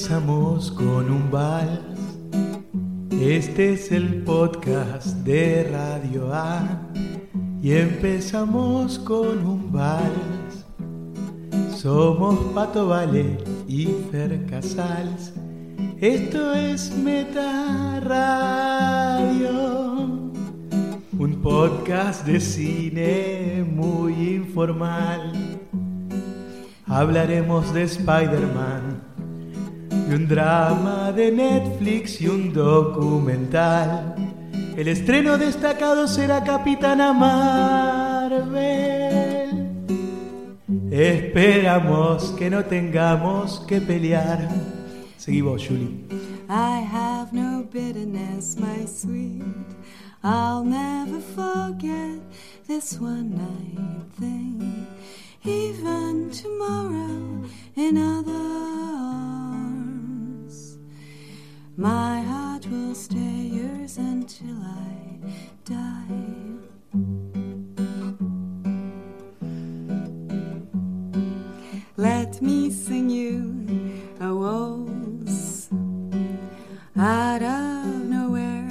empezamos con un vals. Este es el podcast de Radio A. Y empezamos con un vals. Somos Pato Vale y Fer Casals. Esto es Meta Radio. Un podcast de cine muy informal. Hablaremos de Spider-Man, de un drama de Netflix y un documental. El estreno destacado será Capitana Marvel. Esperamos que no tengamos que pelear. Seguí vos, Julie. I have no bitterness, my sweet. I'll never forget this one night thing. Even tomorrow in other arms. My heart will stay yours until I die. Let me sing you a waltz out of nowhere,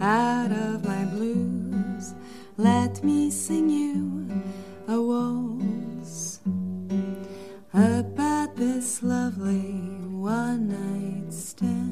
out of my blues. Let me sing you a waltz about this lovely one night stand.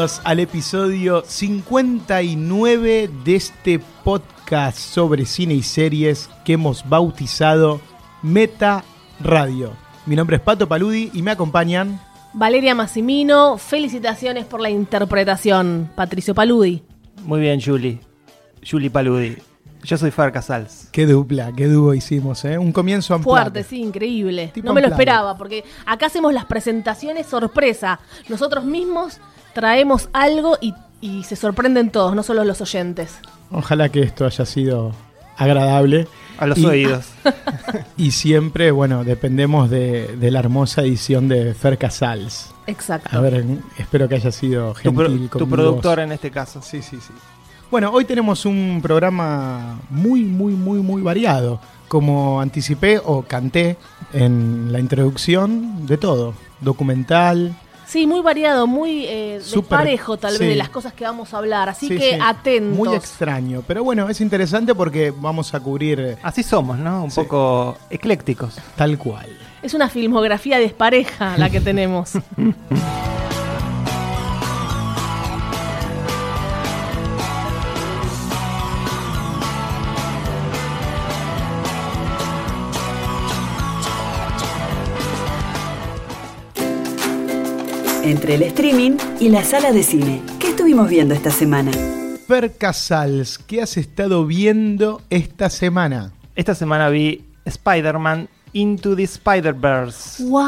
Bienvenidos al episodio 59 de este podcast sobre cine y series que hemos bautizado Meta Radio. Mi nombre es Pato Paludi y me acompañan. Valeria Massimino, felicitaciones por la interpretación. Patricio Paludi. Muy bien, Julie. Julie Paludi. Yo soy Far Casals. Qué dupla, qué dúo hicimos, ¿eh? Un comienzo amplio. Fuerte, sí, increíble. Tipo no me lo esperaba, porque acá hacemos las presentaciones sorpresa. Nosotros mismos traemos algo y, y se sorprenden todos, no solo los oyentes. Ojalá que esto haya sido agradable. A los Y- oídos. Y siempre, bueno, dependemos de, de la hermosa edición de Fer Casals. Exacto. A ver, espero que haya sido Tu, pro- gentil tu con mi productor voz. en este caso. Sí, sí, sí. Bueno, hoy tenemos un programa muy, muy, muy, muy variado. Como anticipé o canté en la introducción, de todo. Documental. Sí, muy variado, muy eh, parejo tal sí. vez de las cosas que vamos a hablar. Así Sí, que sí, atentos. Muy extraño. Pero bueno, es interesante porque vamos a cubrir eh, Así somos, ¿no? Un Sí. poco eclécticos. tal cual. Es una filmografía despareja la que tenemos. Entre el streaming y la sala de cine. ¿Qué estuvimos viendo esta semana? Fer Casals, ¿qué has estado viendo esta semana? Esta semana vi Spider-Man Into the Spider-Verse. ¡Wow!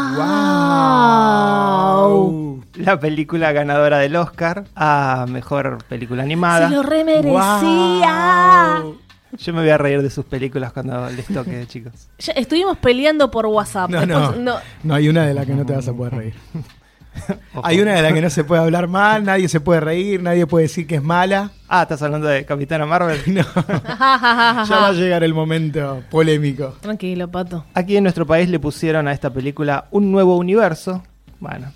La película ganadora del Oscar a mejor película animada. Se lo remerecía. Wow. Yo me voy a reír de sus películas cuando les toque, chicos. Ya estuvimos peleando por WhatsApp. No, no, Después- no. no hay una de la que no te vas a poder reír. Hay una de la que no se puede hablar mal, nadie se puede reír, nadie puede decir que es mala. Ah, ¿estás hablando de Capitana Marvel? No, ya va a llegar el momento polémico. Tranquilo, pato. Aquí en nuestro país le pusieron a esta película un nuevo universo. Bueno,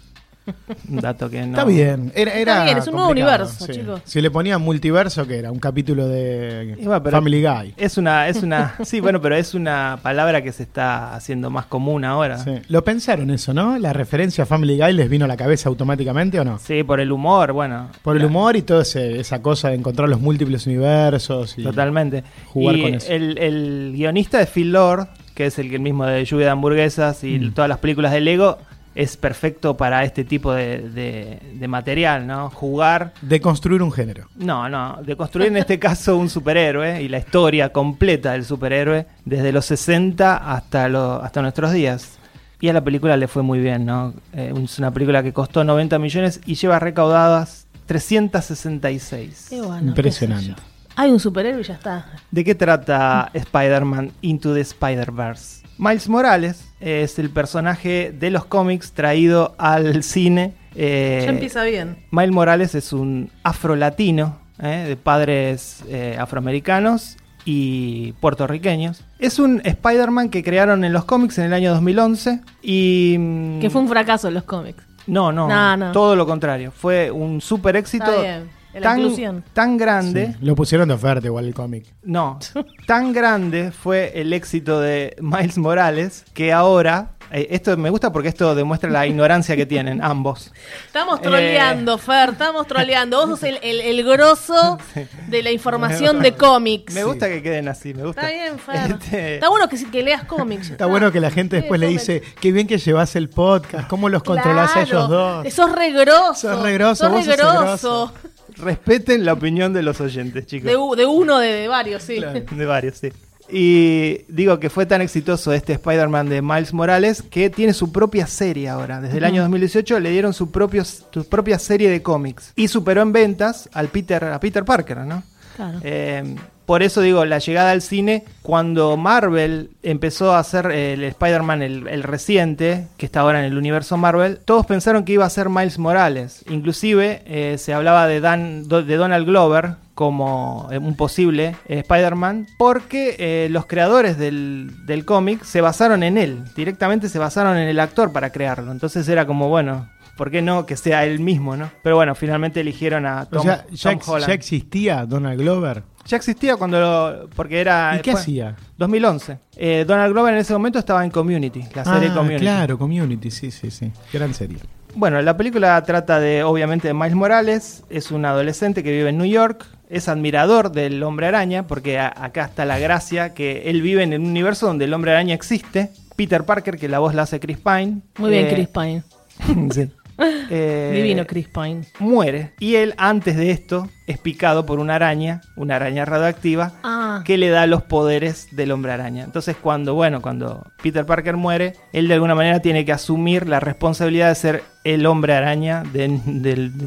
Un dato que no. Está bien. Era, era Está bien, es un nuevo complicado, universo, sí. chicos. Si le ponían multiverso, que era un capítulo de bueno, Family Guy. Es una, es una, sí, bueno, pero es una palabra que se está haciendo más común ahora. Sí. Lo pensaron eso, ¿no? La referencia a Family Guy les vino a la cabeza automáticamente o no? Sí, por el humor, bueno. Por el humor y toda esa cosa de encontrar los múltiples universos. Y... Totalmente. jugar y con eso. El, el guionista de Phil Lord, que es el, que el mismo de Lluvia de Hamburguesas y Mm. todas las películas de Lego, es perfecto para este tipo de, de- de material, ¿no? Jugar. De construir un género. No, no, de construir en este caso un superhéroe y la historia completa del superhéroe desde los 60 hasta, lo- hasta nuestros días. Y a la película le fue muy bien, ¿no? Eh, es una película que costó 90 millones y lleva recaudadas 366. Qué bueno, Impresionante. qué. Hay un superhéroe y ya está. ¿De qué trata Spider-Man Into the Spider-Verse? Miles Morales es el personaje de los cómics traído al cine. eh, ya empieza bien. Miles Morales es un afrolatino eh, de padres eh, afroamericanos y puertorriqueños. Es un Spider-Man que crearon en los cómics en el año 2011 y... mm, Que fue un fracaso en los cómics. No, no, No, no. todo lo contrario. Fue un super éxito Está bien. Tan, grande. Sí. Lo pusieron de oferta igual el cómic. No, tan grande fue el éxito de Miles Morales que ahora, eh, esto me gusta porque esto demuestra la ignorancia que tienen ambos. Estamos troleando, Fer, estamos troleando. Vos sos el, el, el grosso de la información de cómics. Me gusta que queden así, me gusta. Está bien, Fer. Este, Está bueno que, que leas cómics. Está bueno que la gente Sí, después le dice, qué bien que llevas el podcast, cómo los controlás a ellos dos. Sos re grosso. Sos re grosso, Sos vos re sos grosso. Respeten la opinión de los oyentes, chicos. De, u- de uno, de, de varios, sí. De varios, sí. Y digo que fue tan exitoso este Spider-Man de Miles Morales que tiene su propia serie ahora. Desde el año 2018 le dieron su, propio, su propia serie de cómics. Y superó en ventas al Peter, a Peter Parker, ¿no? Claro. Eh, por eso digo, la llegada al cine, cuando Marvel empezó a hacer el Spider-Man, el, reciente, que está ahora en el universo Marvel, todos pensaron que iba a ser Miles Morales. Inclusive eh, se hablaba de, Dan, de Donald Glover como eh, un posible eh, Spider-Man, porque eh, los creadores del, del cómic se basaron en él, directamente se basaron en el actor para crearlo. Entonces era como, bueno, ¿por qué no que sea él mismo, no? Pero bueno, finalmente eligieron a Tom, o sea, ya, Tom ex- Holland. ya existía Donald Glover. Ya existía cuando lo. Porque era. ¿Y qué fue- hacía? 2011. Eh, Donald Glover en ese momento estaba en Community, la serie Ah, Community. claro, Community, sí, sí, sí. Gran serie. Bueno, la película trata de, obviamente, de Miles Morales. Es un adolescente que vive en New York. Es admirador del hombre araña, porque a- acá está la gracia que él vive en un universo donde el hombre araña existe. Peter Parker, que la voz la hace Chris Pine. Muy bien, Eh, Chris Pine. sí. Eh, Divino Chris Pine. Muere. Y él, antes de esto, es picado por una araña, una araña radioactiva, Ah, que le da los poderes del hombre araña. Entonces cuando, bueno, cuando Peter Parker muere, él de alguna manera tiene que asumir la responsabilidad de ser el hombre araña de,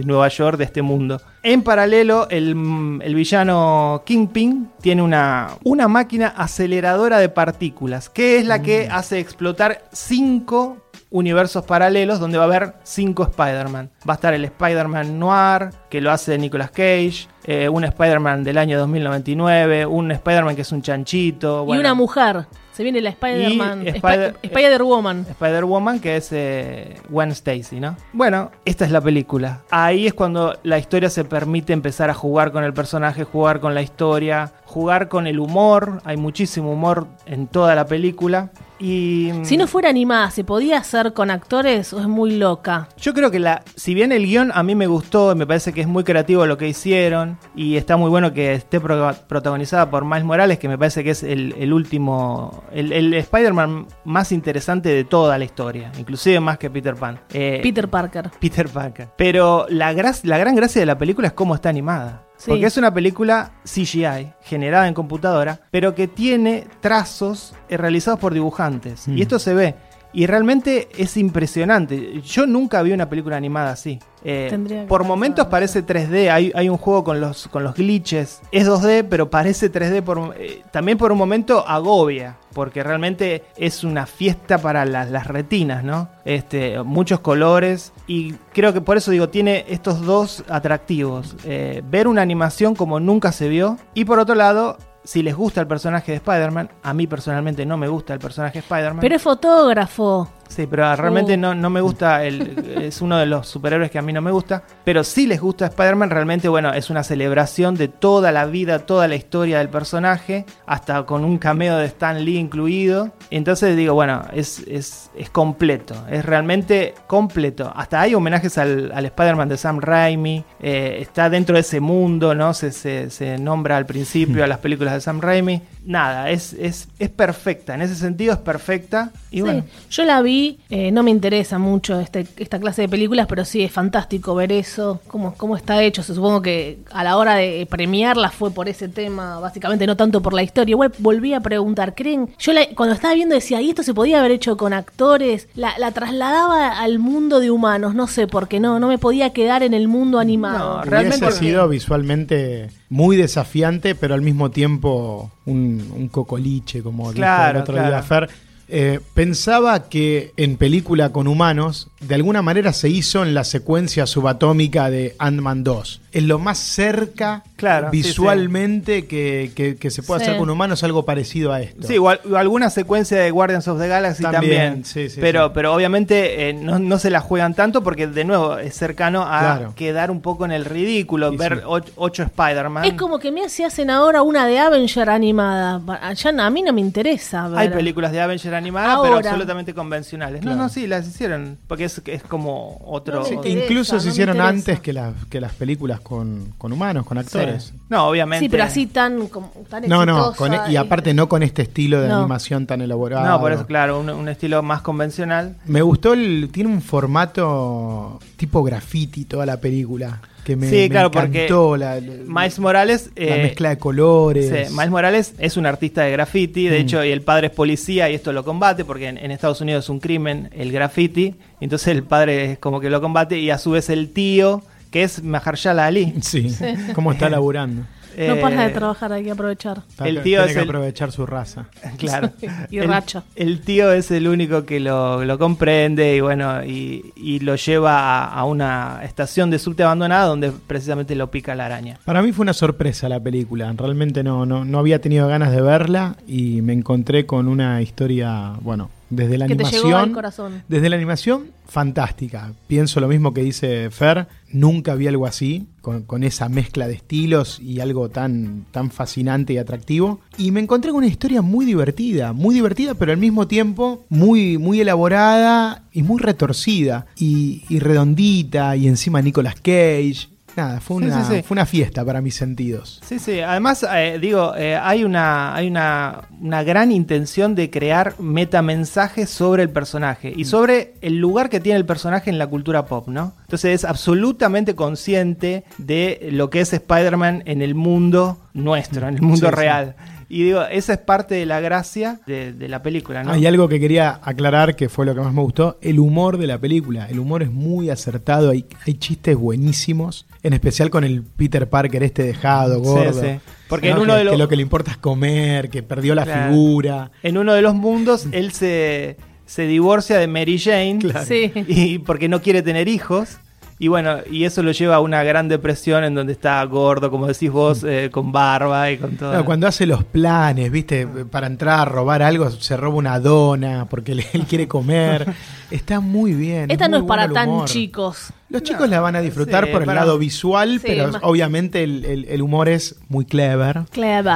Nueva York, de este mundo. En paralelo, el, el villano Kingpin tiene una, una máquina aceleradora de partículas, que es la que hace explotar cinco universos paralelos donde va a haber cinco Spider-Man. Va a estar el Spider-Man Noir, que lo hace Nicolas Cage, eh, un Spider-Man del año 2099, un Spider-Man que es un chanchito. y una mujer. Se viene la Spider-Man. Spider- Spider-Woman. Spider-Woman, que es eh, Gwen Stacy, ¿no? Bueno, esta es la película. Ahí es cuando la historia se permite empezar a jugar con el personaje, jugar con la historia, jugar con el humor. Hay muchísimo humor en toda la película. Y Si no fuera animada, ¿se podía hacer con actores o es muy loca? Yo creo que la, si bien el guion a mí me gustó, me parece que es muy creativo lo que hicieron y está muy bueno que esté pro- protagonizada por Miles Morales, que me parece que es el, el último, el, el Spider-Man más interesante de toda la historia, inclusive más que Peter Pan. Eh, Peter Parker. Peter Parker. Pero la, gra- la gran gracia de la película es cómo está animada. Sí. Porque es una película CGI, generada en computadora, pero que tiene trazos eh, realizados por dibujantes. Mm. Y esto se ve. Y realmente es impresionante. Yo nunca vi una película animada así. Eh, por momentos parece 3D. Hay, hay un juego con los, con los glitches. Es 2D, pero parece 3D. Por, eh, también por un momento agobia. Porque realmente es una fiesta para las, las retinas, ¿no? Este, muchos colores. Y creo que por eso digo, tiene estos dos atractivos. Eh, ver una animación como nunca se vio. Y por otro lado, si les gusta el personaje de Spider-Man, a mí personalmente no me gusta el personaje de Spider-Man. Pero es fotógrafo. Sí, pero realmente Uh. no, no me gusta, el, es uno de los superhéroes que a mí no me gusta, pero sí les gusta Spider-Man, realmente, bueno, es una celebración de toda la vida, toda la historia del personaje, hasta con un cameo de Stan Lee incluido. Entonces digo, bueno, es, es, es completo, es realmente completo. Hasta hay homenajes al, al Spider-Man de Sam Raimi, eh, está dentro de ese mundo, ¿no? Se, se, se nombra al principio a las películas de Sam Raimi. Nada, es, es, es perfecta, en ese sentido es perfecta. Y Sí, bueno, yo la vi, eh, no me interesa mucho este, esta clase de películas, pero sí es fantástico ver eso, cómo, cómo está hecho. Se supongo que a la hora de premiarla fue por ese tema, básicamente no tanto por la historia. Igual volví a preguntar, ¿creen? Yo la- cuando estaba viendo decía, ¿y esto se podía haber hecho con actores? La, la trasladaba al mundo de humanos, no sé por qué, no, no me podía quedar en el mundo animado. No, realmente Hubiese que- sido visualmente muy desafiante, pero al mismo tiempo un, un cocoliche, como Claro, dijo el otro claro. día Fer. Eh, pensaba que en película con humanos, de alguna manera se hizo en la secuencia subatómica de Ant-Man 2. Es lo más cerca Claro, sí, visualmente Que, que- que se puede Sí. hacer con humanos, algo parecido a esto. Sí, igual, alguna secuencia de Guardians of the Galaxy También, también. sí, sí, pero, sí. pero obviamente eh, no, no se la juegan tanto porque de nuevo es cercano a Claro. quedar un poco en el ridículo, Sí, ver sí. och- ocho Spider-Man. Es como que me se hacen ahora una de Avenger animada. Ya a mí no me interesa ver. Hay películas de Avenger animadas, pero Ahora. absolutamente convencionales. Claro. No, no, sí, las hicieron. Porque es, es como otro. Sí, interesa, incluso no se hicieron interesa. antes que, las que las películas con, con humanos, con actores. Sí. No, obviamente. Sí, pero así tan, como- tan No, no, con- e, y aparte no con este estilo de No. animación tan elaborado. No, por eso, claro, un, un estilo más convencional. Me gustó el. Tiene un formato tipo graffiti toda la película. Que me, Sí, me claro, porque la, la- Miles Morales. la eh, mezcla de colores. Sí, Miles Morales es un artista de graffiti, de Mm. hecho, y el padre es policía y esto lo combate, porque en, en Estados Unidos es un crimen el graffiti, entonces el padre es como que lo combate y a su vez el tío, que es Mahershala Ali. Sí, cómo está laburando. No para de Eh, trabajar, hay que aprovechar. El tío tiene es que el- aprovechar su raza. Claro. Y el, racha. el tío es el único que lo, lo comprende y bueno, y, y lo lleva a, a una estación de subte abandonada donde precisamente lo pica la araña. Para mí fue una sorpresa la película. Realmente no, no, no había tenido ganas de verla y me encontré con una historia, bueno, desde la Que te animación. llegó al corazón. Desde la animación, fantástica. Pienso lo mismo que dice Fer. Nunca vi algo así, con, con esa mezcla de estilos y algo tan, tan fascinante y atractivo. Y me encontré con una historia muy divertida, muy divertida, pero al mismo tiempo muy, muy elaborada y muy retorcida. Y, y redondita, y encima Nicolas Cage. Nada, fue una, sí, sí. fue una fiesta para mis sentidos. Sí, sí. Además, eh, digo, eh, hay una hay una, una gran intención de crear metamensajes sobre el personaje y sobre el lugar que tiene el personaje en la cultura pop, ¿no? Entonces es absolutamente consciente de lo que es Spider-Man en el mundo nuestro, en el mundo real. Y digo, esa es parte de la gracia de, de la película, ¿no? Hay algo que quería aclarar que fue lo que más me gustó, el humor de la película. El humor es muy acertado, hay, hay chistes buenísimos, en especial con el Peter Parker este dejado, Sí, gordo. sí. Porque ¿no? en uno que, de los- que lo que le importa es comer, que perdió la Claro. figura. En uno de los mundos, él se, se divorcia de Mary Jane. Claro. Sí. y porque no quiere tener hijos. Y bueno, y eso lo lleva a una gran depresión en donde está gordo, como decís vos, eh, con barba y con todo. No, cuando hace los planes, viste, para entrar a robar algo, se roba una dona porque él quiere comer. Está muy bien. Esta no muy es para tan humor. chicos. Los chicos la van a disfrutar sí, por el para- lado visual, Sí, pero más- obviamente el, el- el humor es muy clever. Clever.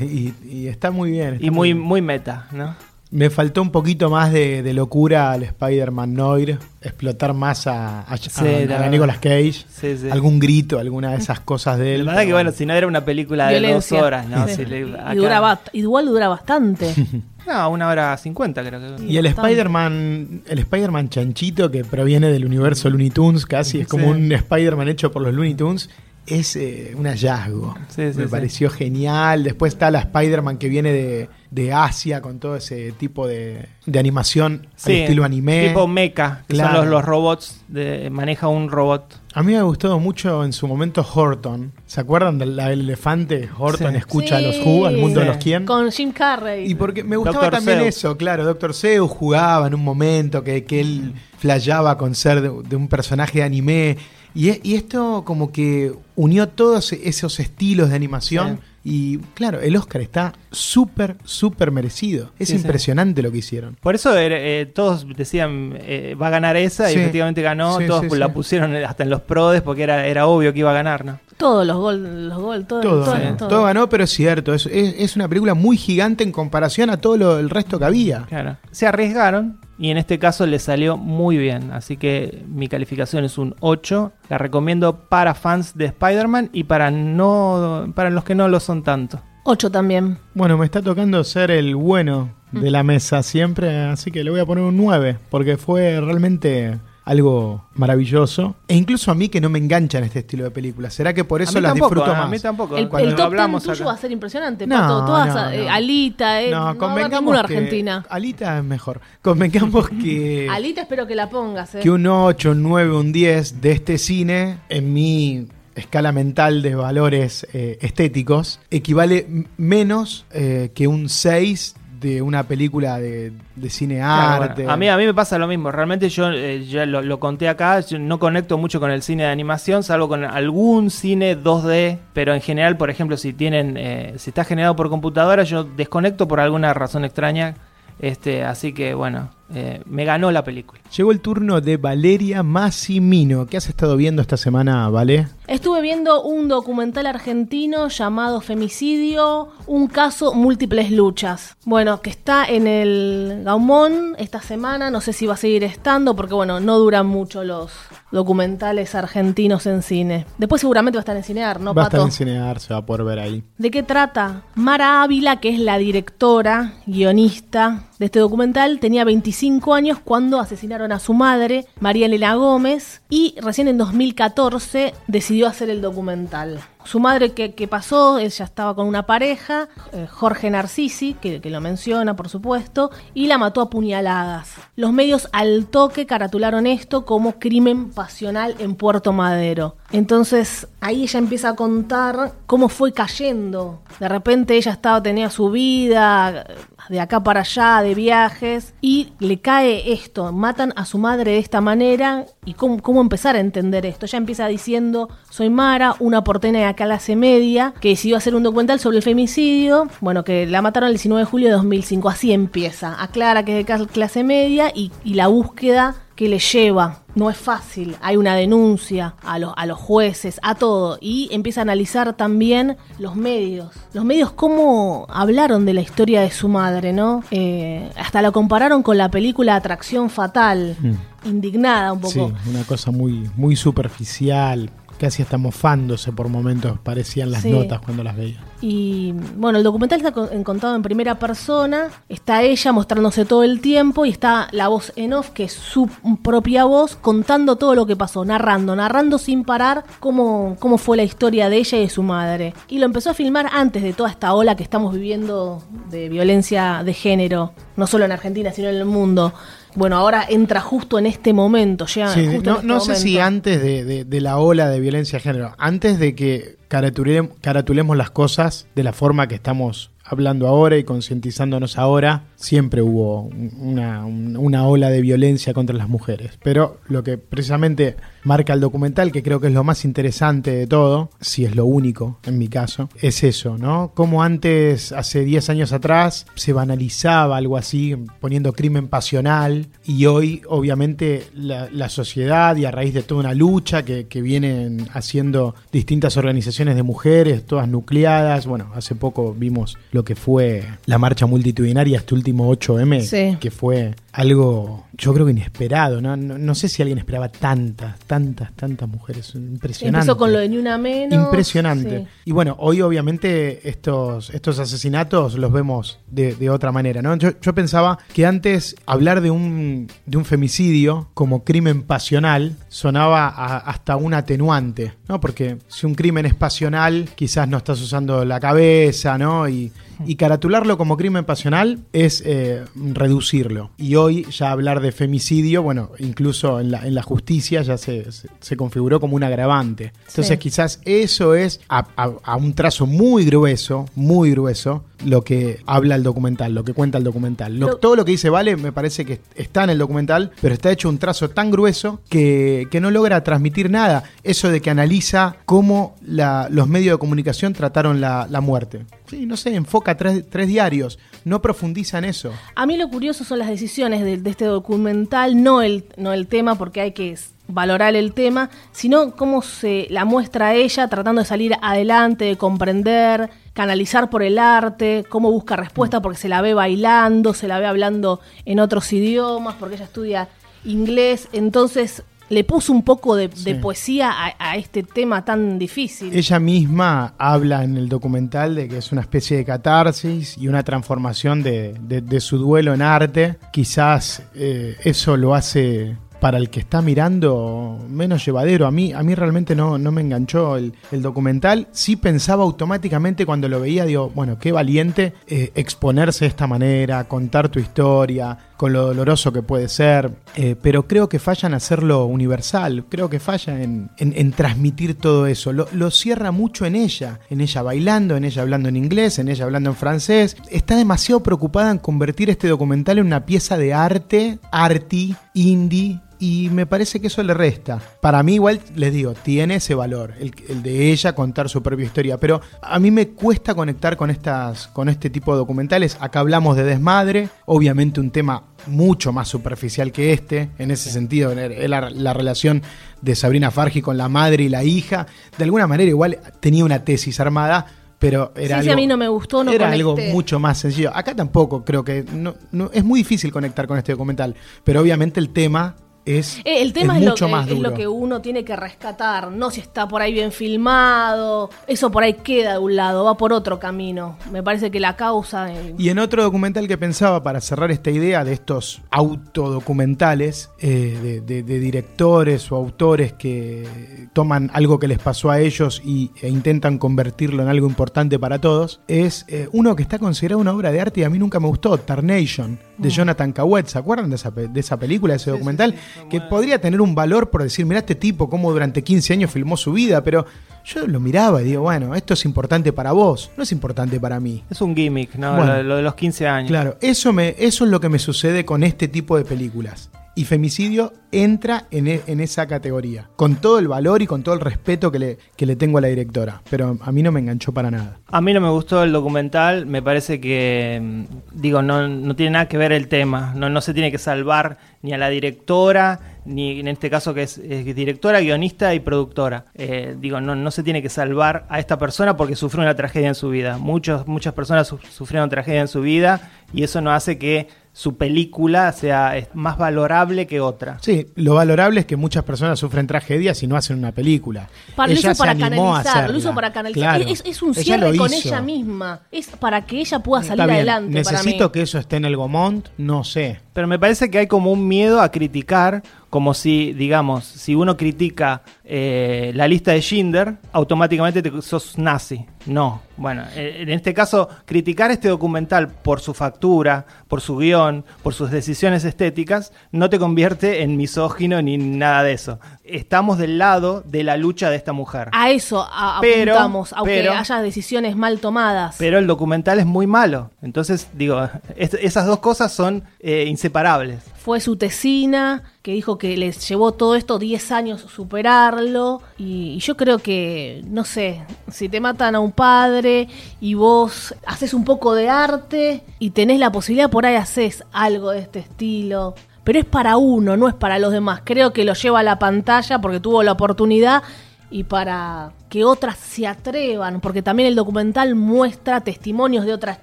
y, y está muy bien. está y muy, bien. muy meta, ¿no? Me faltó un poquito más de, de locura al Spider-Man Noir, explotar más a, a, Sí, a- la a verdad. Nicolas Cage, Sí, sí. algún grito, alguna de esas cosas de él. La verdad que bueno, si no era una película de Violencia. dos horas, ¿no? Sí. Si le- Y acá- dura bat- igual dura bastante. No, una hora cincuenta creo que. Y el. Spider-Man, el Spider-Man chanchito que proviene del universo Looney Tunes, casi es como Sí. un Spider-Man hecho por los Looney Tunes, es eh, un hallazgo. Sí, sí, Me sí. pareció genial. Después está la Spider-Man que viene de, de Asia con todo ese tipo de, de animación al estilo anime. Tipo mecha, que Claro. son los, los robots, de, maneja un robot. A mí me ha gustado mucho en su momento Horton. ¿Se acuerdan del elefante? Horton Sí. escucha a los. Who, al mundo de los quién. Con Jim Carrey. Y porque me gustaba también eso, claro, Doctor Zeus jugaba en un momento que, que él flasheaba con ser de, de un personaje de anime Y, e- y esto como que unió todos esos estilos de animación. Y claro, el Oscar está súper, súper merecido. Es Sí, sí. impresionante lo que hicieron. Por eso era- eh, todos decían, eh, va a ganar esa, Sí. y efectivamente ganó. Sí, todos sí, la sí. pusieron hasta en los prodes porque era, era obvio que iba a ganar, ¿no? Todos los gol, los gol, todo, Todo, todo, todo. todo ganó, pero es cierto. Es, es- es una película muy gigante en comparación a todo lo, el resto que había. Claro. Se arriesgaron y en este caso le salió muy bien. Así que mi calificación es un 8. La recomiendo para fans de Spider-Man y para no para los que no lo son tanto. Ocho también. Bueno, me está tocando ser el bueno de la mesa siempre, así que le voy a poner un 9, porque fue realmente algo maravilloso. E incluso a mí que no me engancha en este estilo de películas. ¿Será que por eso las tampoco, disfruto más? A mí tampoco. El, Cuando el top hablamos tuyo acá. va a ser impresionante, No, Pato. Todas, no, eh, no. Alita, eh, no, no va a haber convengamos que argentina. Alita es mejor. Convengamos que Alita espero que la pongas, eh. que un 8, un 9, un 10 de este cine, en mi escala mental de valores eh, estéticos, equivale menos eh, que un 6 de una película de, de cine Claro, arte. bueno, a, mí, a mí me pasa lo mismo. Realmente yo eh, ya lo, lo conté acá. Yo no conecto mucho con el cine de animación, salvo con algún cine 2D. Pero en general, por ejemplo, si tienen, eh, si está generado por computadora, yo desconecto por alguna razón extraña. Este, así que bueno, eh, me ganó la película. Llegó el turno de Valeria Massimino. ¿Qué has estado viendo esta semana, Vale? Estuve viendo un documental argentino llamado Femicidio, un caso, múltiples luchas. Bueno, que está en el Gaumont esta semana, no sé si va a seguir estando, porque bueno, no duran mucho los documentales argentinos en cine. Después seguramente va a estar en Cinear, ¿no, va a estar en Cinear, se va a poder ver ahí. ¿De qué trata? Mara Ávila, que es la directora, guionista de este documental, tenía 25 años cuando asesinaron a su madre, María Elena Gómez, y recién en 2014 decidió hacer el documental. Su madre, ¿qué, qué pasó? Ella estaba con una pareja, eh, Jorge Narcisi, que, que lo menciona, por supuesto, y la mató a puñaladas. Los medios al toque caratularon esto como crimen pasional en Puerto Madero. Entonces ahí ella empieza a contar cómo fue cayendo. De repente ella estaba, tenía su vida eh, de acá para allá, de viajes, y le cae esto, matan a su madre de esta manera, y cómo, cómo empezar a entender esto. Ella empieza diciendo, soy Mara, una porteña de clase media, que decidió hacer un documental sobre el femicidio, bueno, que la mataron el 19 de julio de 2005, así empieza, aclara que es de cl- clase media y, y la búsqueda que le lleva. No es fácil, hay una denuncia a los, a los jueces, a todo, y empieza a analizar también los medios. Los medios cómo hablaron de la historia de su madre, ¿no? Eh, hasta la compararon con la película Atracción Fatal, indignada un poco. Sí, una cosa muy, muy superficial, casi hasta mofándose por momentos, parecían las Sí. notas cuando las veía. Y bueno, el documental está contado en primera persona, está ella mostrándose todo el tiempo y está la voz en off, que es su propia voz, contando todo lo que pasó, narrando, narrando sin parar cómo, cómo fue la historia de ella y de su madre. Y lo empezó a filmar antes de toda esta ola que estamos viviendo de violencia de género, no solo en Argentina, sino en el mundo. Bueno, ahora entra justo en este momento, llega Sí, justo en no, este no sé si antes de, de- de la ola de violencia de género, antes de que caratulem- caratulemos las cosas de la forma que estamos hablando ahora y concientizándonos ahora, siempre hubo un- una, un- una ola de violencia contra las mujeres. Pero lo que precisamente marca el documental, que creo que es lo más interesante de todo, si es lo único en mi caso, es eso, ¿no? Como antes, hace 10 años atrás, se banalizaba algo así, poniendo crimen pasional, y hoy, obviamente, la, la sociedad y a raíz de toda una lucha que, que vienen haciendo distintas organizaciones de mujeres, todas nucleadas, bueno, hace poco vimos lo que fue la marcha multitudinaria este último 8M, Sí. que fue algo, yo creo que inesperado, ¿no? No, no sé si alguien esperaba tantas, tantas, tantas mujeres, impresionante. Empezó con lo de ni una menos. Impresionante. sí. Y bueno, hoy obviamente estos, estos asesinatos los vemos de, de otra manera, ¿no? Yo, yo pensaba que antes hablar de un, de un femicidio como crimen pasional sonaba a- hasta un atenuante, ¿no? Porque si un crimen es pasional, quizás no estás usando la cabeza, ¿no? Y, y caratularlo como crimen pasional es eh, reducirlo. Y hoy ya hablar de femicidio, bueno, incluso en la, en la justicia ya se, se, se configuró como un agravante. Entonces Sí. quizás eso es a, a- a un trazo muy grueso, muy grueso, lo que habla el documental, lo que cuenta el documental. Lo- Lo- todo lo que dice Vale me parece que está en el documental, pero está hecho un trazo tan grueso que, que no logra transmitir nada. Eso de que analiza cómo la- los medios de comunicación trataron la, la muerte. Sí, no sé, enfoca tres, tres diarios, no profundiza en eso. A mí lo curioso son las decisiones de, de este documental, no el, no el tema, porque hay que valorar el tema, sino cómo se la muestra a ella tratando de salir adelante, de comprender, canalizar por el arte, cómo busca respuesta, porque se la ve bailando, se la ve hablando en otros idiomas, porque ella estudia inglés, entonces le puso un poco de, de Sí. poesía a, a este tema tan difícil. Ella misma habla en el documental de que es una especie de catarsis y una transformación de, de- de su duelo en arte. Quizás eh, eso lo hace para el que está mirando menos llevadero. A mí, a mí realmente no, no me enganchó el, el documental. Sí pensaba automáticamente cuando lo veía, digo, bueno, qué valiente eh, exponerse de esta manera, contar tu historia, con lo doloroso que puede ser. eh, pero creo que falla en hacerlo universal. Creo que falla en, transmitir todo eso. Lo, lo cierra mucho en ella. En ella bailando, en ella hablando en inglés, en ella hablando en francés. Está demasiado preocupada en convertir este documental en una pieza de arte, arty, indie. Y me parece que eso le resta. Para mí, igual les digo, tiene ese valor, el, el de ella contar su propia historia. Pero a mí me cuesta conectar con, estas, con este tipo de documentales. Acá hablamos de desmadre, obviamente un tema mucho más superficial que este. En ese sentido, la, la relación de Sabrina Fargi con la madre y la hija. De alguna manera, igual tenía una tesis armada. Pero era Sí, algo, a mí no me gustó, no era algo mucho más sencillo. Acá tampoco creo que no, no- es muy difícil conectar con este documental, pero obviamente el tema es, Eh, El tema es es, lo, mucho que, más es duro. lo que uno tiene que rescatar, no si está por ahí bien filmado, eso por ahí queda de un lado, va por otro camino. Me parece que la causa... eh, Y en otro documental que pensaba para cerrar esta idea de estos autodocumentales eh, de, de- de directores o autores que toman algo que les pasó a ellos y, e intentan convertirlo en algo importante para todos, es eh, uno que está considerado una obra de arte y a mí nunca me gustó, Tarnation, de Jonathan Cawet. ¿Se acuerdan de esa, de esa película, de ese documental? Que podría tener un valor por decir, mira este tipo, cómo durante 15 años filmó su vida, pero yo lo miraba y digo, bueno, esto es importante para vos, no es importante para mí. Es un gimmick, ¿no? Bueno. lo de los 15 años. Claro, eso, me, eso es lo que me sucede con este tipo de películas. Y femicidio entra en, e- en esa categoría, con todo el valor y con todo el respeto que le, tengo a la directora. Pero a mí no me enganchó para nada. A mí no me gustó el documental, me parece que, mm, digo, no, tiene nada que ver el tema, no, se tiene que salvar ni a la directora, ni en este caso que es, directora, guionista y productora. Eh, digo, no, se tiene que salvar a esta persona porque sufrió una tragedia en su vida. Muchos, muchas personas su- sufrieron tragedia en su vida y eso no hace que su película sea es más valorable que otra. Sí, lo valorable es que muchas personas sufren tragedias y no hacen una película. Para, lo Ella hizo se para animó a canalizar, lo hizo para canalizar. Claro. Es, es un Ella cierre con ella misma. Es para que ella pueda salir adelante. para Necesito mí. que eso esté en el Gomont, no sé. Pero me parece que hay como un miedo a criticar, como si, digamos, si uno critica eh, la lista de Schindler, automáticamente te, sos nazi. No. Bueno, eh, en este caso, criticar este documental por su factura, por su guion, por sus decisiones estéticas, no te convierte en misógino ni nada de eso. Estamos del lado de la lucha de esta mujer. A eso a- Pero- apuntamos, aunque pero- haya decisiones mal tomadas. Pero el documental es muy malo. Entonces, digo, es- esas dos cosas son eh, inseparables. Fue su tesina, que dijo que les llevó todo esto 10 años superarlo. Y, y yo creo que, no sé, si te matan a un padre y vos haces un poco de arte y tenés la posibilidad, por ahí haces algo de este estilo. Pero es para uno, no es para los demás. Creo que lo lleva a la pantalla porque tuvo la oportunidad y para que otras se atrevan, porque también el documental muestra testimonios de otras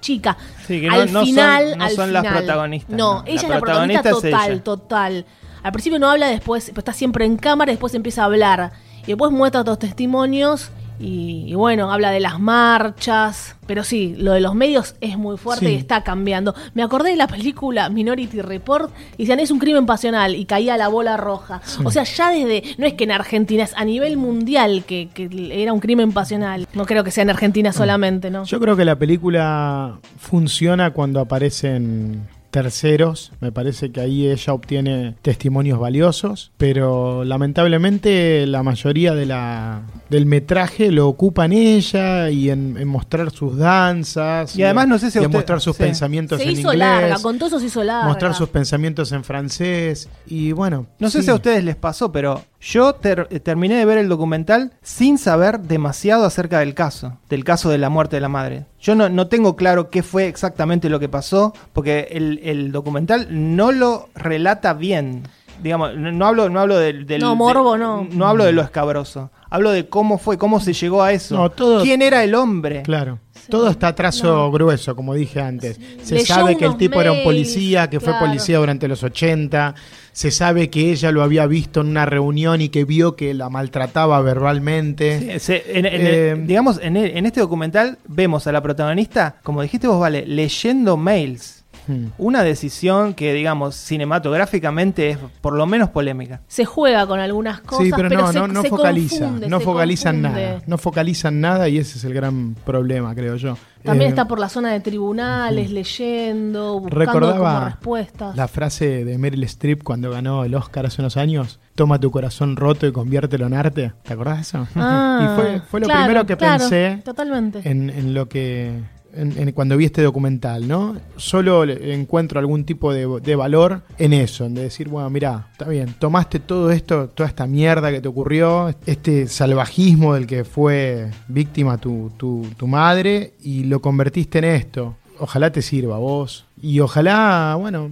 chicas. Sí, que no- al no son- final, no al son las protagonistas, No, no. La ella es la protagonista total, total. Al principio no habla, después pero está siempre en cámara, después empieza a hablar. Y después muestra otros testimonios y, y bueno, habla de las marchas. Pero sí, lo de los medios es muy fuerte Sí. y está cambiando. Me acordé de la película Minority Report y decían es un crimen pasional y caía la bola roja. O sea, ya desde, no es que en Argentina, es a nivel mundial que, que era un crimen pasional. No creo que sea en Argentina solamente, ¿no? Yo creo que la película funciona cuando aparecen terceros. Me parece que ahí ella obtiene testimonios valiosos, pero lamentablemente la mayoría de la, del metraje lo ocupan ella y en, en mostrar sus danzas. Y además no sé si a y en usted- mostrar sus sí. pensamientos Se en hizo inglés. larga, con todo eso se hizo larga. Mostrar sus pensamientos en francés. Y bueno. No sé sí. si a ustedes les pasó, pero yo ter- terminé de ver el documental sin saber demasiado acerca del caso, del caso de la muerte de la madre. Yo no, no tengo claro qué fue exactamente lo que pasó, porque el, el documental no lo relata bien. Digamos, no, no hablo, no hablo del, del- No, morbo, de- no. No hablo de lo escabroso. Hablo de cómo fue, cómo se llegó a eso. No, todo- ¿Quién era el hombre? Claro. Todo está a trazo grueso, como dije antes. Se Leyó sabe que el tipo era un policía, que fue policía durante los 80. Se sabe que ella lo había visto en una reunión y que vio que la maltrataba verbalmente. Sí, se- en- en- Eh, digamos, en, el- en este documental vemos a la protagonista, como dijiste vos, Vale, leyendo mails. Hmm. Una decisión que, digamos, cinematográficamente es por lo menos polémica. Se juega con algunas cosas, Sí, pero, no, se, no, no se focaliza. confunde, no focalizan confunde. nada. No focalizan nada y ese es el gran problema, creo yo. También Eh, está por la zona de tribunales, leyendo, buscando Recordaba como respuestas. La frase de Meryl Streep cuando ganó el Oscar hace unos años: Toma tu corazón roto y conviértelo en arte. ¿Te acordás de eso? Ah, y fue, fue lo claro, primero que claro, pensé Totalmente. en, en lo que. En- cuando vi este documental, ¿no? Solo encuentro algún tipo de, valor en eso, en de decir, bueno, mira, está bien, tomaste todo esto, toda esta mierda que te ocurrió, este salvajismo del que fue víctima tu, tu, tu madre y lo convertiste en esto. Ojalá te sirva vos. Y ojalá, bueno,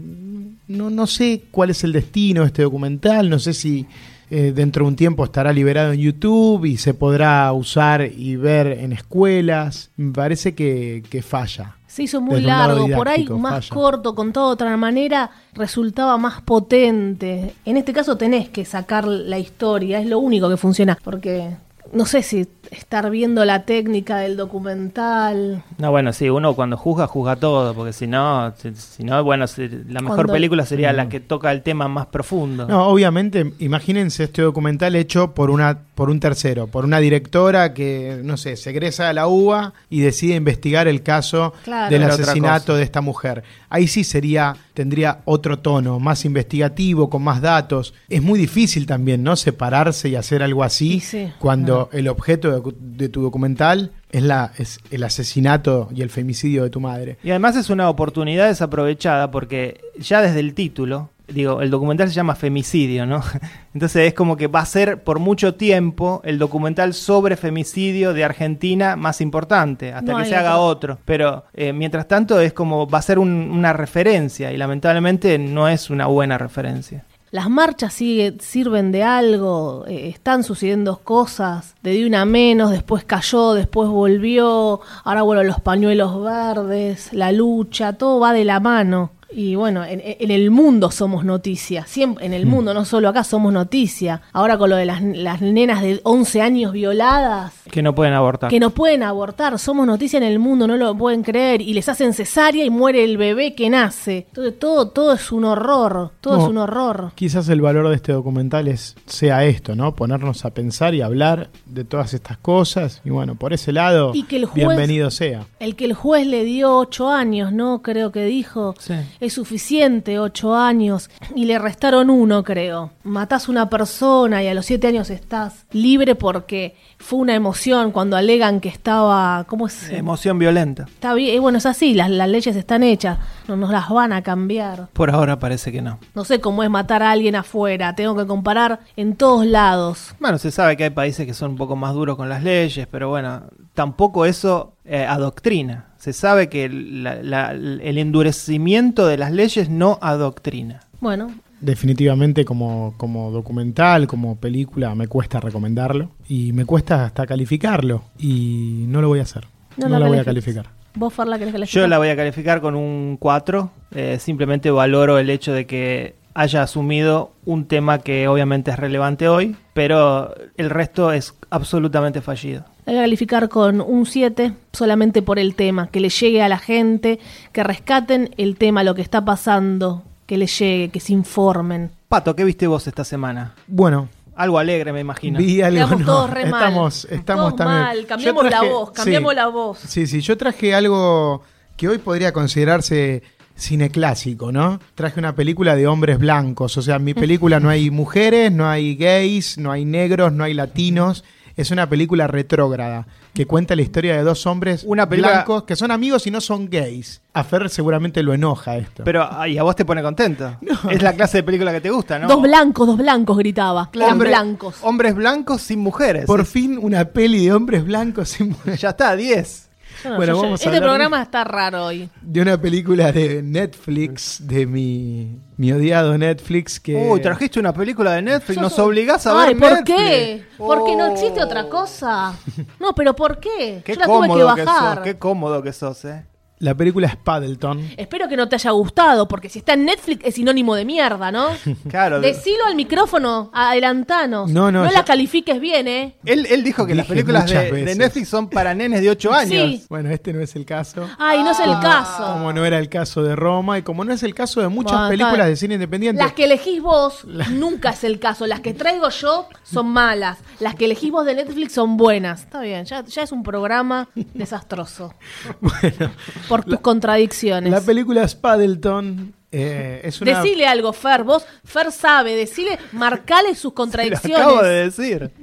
no, no sé cuál es el destino de este documental, no sé si eh, dentro de un tiempo estará liberado en YouTube y se podrá usar y ver en escuelas. Me parece que, que falla. Se hizo muy largo, por ahí más falla. corto, contado de otra manera, resultaba más potente. En este caso tenés que sacar la historia, es lo único que funciona, porque no sé si estar viendo la técnica del documental. No, bueno, sí, uno cuando juzga, juzga todo, porque si no, si, si no bueno, si- la mejor Cuando- película sería la que toca el tema más profundo. No, obviamente, imagínense este documental hecho por una por un tercero, por una directora que, no sé, se egresa de la UBA y decide investigar el caso Claro. del asesinato de esta mujer. Ahí sí sería, tendría otro tono, más investigativo, con más datos. Es muy difícil también, ¿no? Separarse y hacer algo así sí. cuando el objeto de, de tu documental es, la, es el asesinato y el femicidio de tu madre. Y además es una oportunidad desaprovechada porque ya desde el título, digo, el documental se llama Femicidio, ¿no? Entonces es como que va a ser por mucho tiempo el documental sobre femicidio de Argentina más importante, hasta No que se haga otro. otro. Pero eh, mientras tanto es como va a ser un- una referencia y lamentablemente no es una buena referencia. Las marchas sigue, sirven de algo, eh, están sucediendo cosas, de de una menos, después cayó, después volvió, ahora bueno, los pañuelos verdes, la lucha, todo va de la mano. Y bueno, en, en el mundo somos noticia, siempre, en el mundo, no solo acá somos noticia. Ahora con lo de las, las nenas de 11 años violadas, Que no pueden abortar. que no pueden abortar, somos noticia en el mundo, no lo pueden creer, y les hacen cesárea y muere el bebé que nace. Entonces todo, todo es un horror, todo No. es un horror. Quizás el valor de este documental es, sea esto, ¿no? Ponernos a pensar y hablar de todas estas cosas. Y bueno, por ese lado, Y que el juez- bienvenido sea. El que el juez le dio ocho años, ¿no? Creo que dijo. Sí. Es suficiente ocho años. Y le restaron uno, creo. Matás una persona y a los siete años estás libre porque fue una emoción cuando alegan que estaba. ¿Cómo es? Emoción violenta. Está bien. eh, Bueno, es así, las, las leyes están hechas. No nos las van a cambiar. Por ahora parece que no. No sé cómo es matar a alguien afuera. Tengo que comparar en todos lados. Bueno, se sabe que hay países que son un poco más duros con las leyes, pero bueno, tampoco eso eh, adoctrina. Se sabe que la- la- el endurecimiento de las leyes no adoctrina. Bueno, Definitivamente como, como documental, como película, me cuesta recomendarlo. Y me cuesta hasta calificarlo. Y no lo voy a hacer. No, lo la voy a calificar. ¿Vos, Farla, querés calificar? Yo la voy a calificar con un 4. eh, simplemente valoro el hecho de que haya asumido un tema que obviamente es relevante hoy, pero el resto es absolutamente fallido. La voy a calificar con un 7 solamente por el tema, que le llegue a la gente, que rescaten el tema, lo que está pasando, que le llegue, que se informen. Pato, ¿qué viste vos esta semana? Bueno, Algo alegre, me imagino. vi algo. No, todos re mal. estamos, estamos Todos también. mal, Yo cambiamos la voz, cambiamos sí. la voz. Sí, sí, yo traje algo que hoy podría considerarse cine clásico, ¿no? Traje una película de hombres blancos, o sea, en mi película no hay mujeres, no hay gays, no hay negros, no hay latinos. Es una película retrógrada que cuenta la historia de dos hombres Una película- blancos que son amigos y no son gays. A Fer seguramente lo enoja esto. Pero ah, y a vos te pone contento. Es la clase de película que te gusta, ¿no? Dos blancos, dos blancos, gritaba. Hombre- blancos. Hombres blancos sin mujeres. Por fin una peli de hombres blancos sin mujeres. Ya está, 10. No, Bueno, yo- yo- vamos a este programa está raro hoy. de una película de Netflix, de mi, mi odiado Netflix, que... Uy, trajiste una película de Netflix. Nos obligás a Ay, ver ¿por Netflix. qué? Porque no Oh. existe otra cosa. No, pero ¿por qué? Qué Yo la tuve que cómodo que, bajar. sos, qué cómodo que sos, eh. La película es Paddleton. Espero que no te haya gustado, porque si está en Netflix es sinónimo de mierda, ¿no? Claro. de- Decilo al micrófono, adelantanos. No, no, ya- la califiques bien, ¿eh? Él, él dijo que las películas de. Netflix son para nenes de 8 años. Sí. Bueno, este no es el caso. Ay, no es el caso. Como no era el caso de Roma y como no es el caso de muchas Bueno, películas de cine independiente. Las que elegís vos nunca es el caso. Las que traigo yo son malas. Las que elegís vos de Netflix son buenas. Está bien, ya, ya es un programa desastroso. Bueno, Por tus contradicciones. la película es Paddleton. eh, es una... Decile algo, Fer. Vos, Fer sabe. Decile, marcale sus Lo contradicciones. acabo de decir.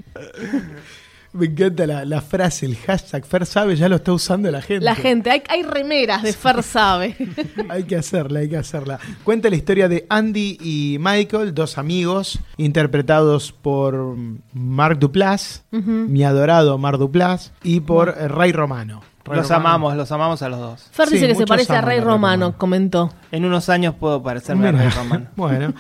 Me encanta la, la frase, el hashtag Fer sabe, ya lo está usando la gente. La gente, hay, hay remeras de Fer sabe. Hay que hacerla, hay que hacerla. Cuenta la historia de Andy y Michael, dos amigos, interpretados por Mark Duplass, mi adorado Mark Duplass, y por Ray Romano. Ray Los Romano. amamos, los amamos a los dos. Fer Sí, dice que se muchos parece a aman Rey a Rey Romano, Romano. comentó. En unos años puedo parecerme a Mira, Rey Romano. bueno,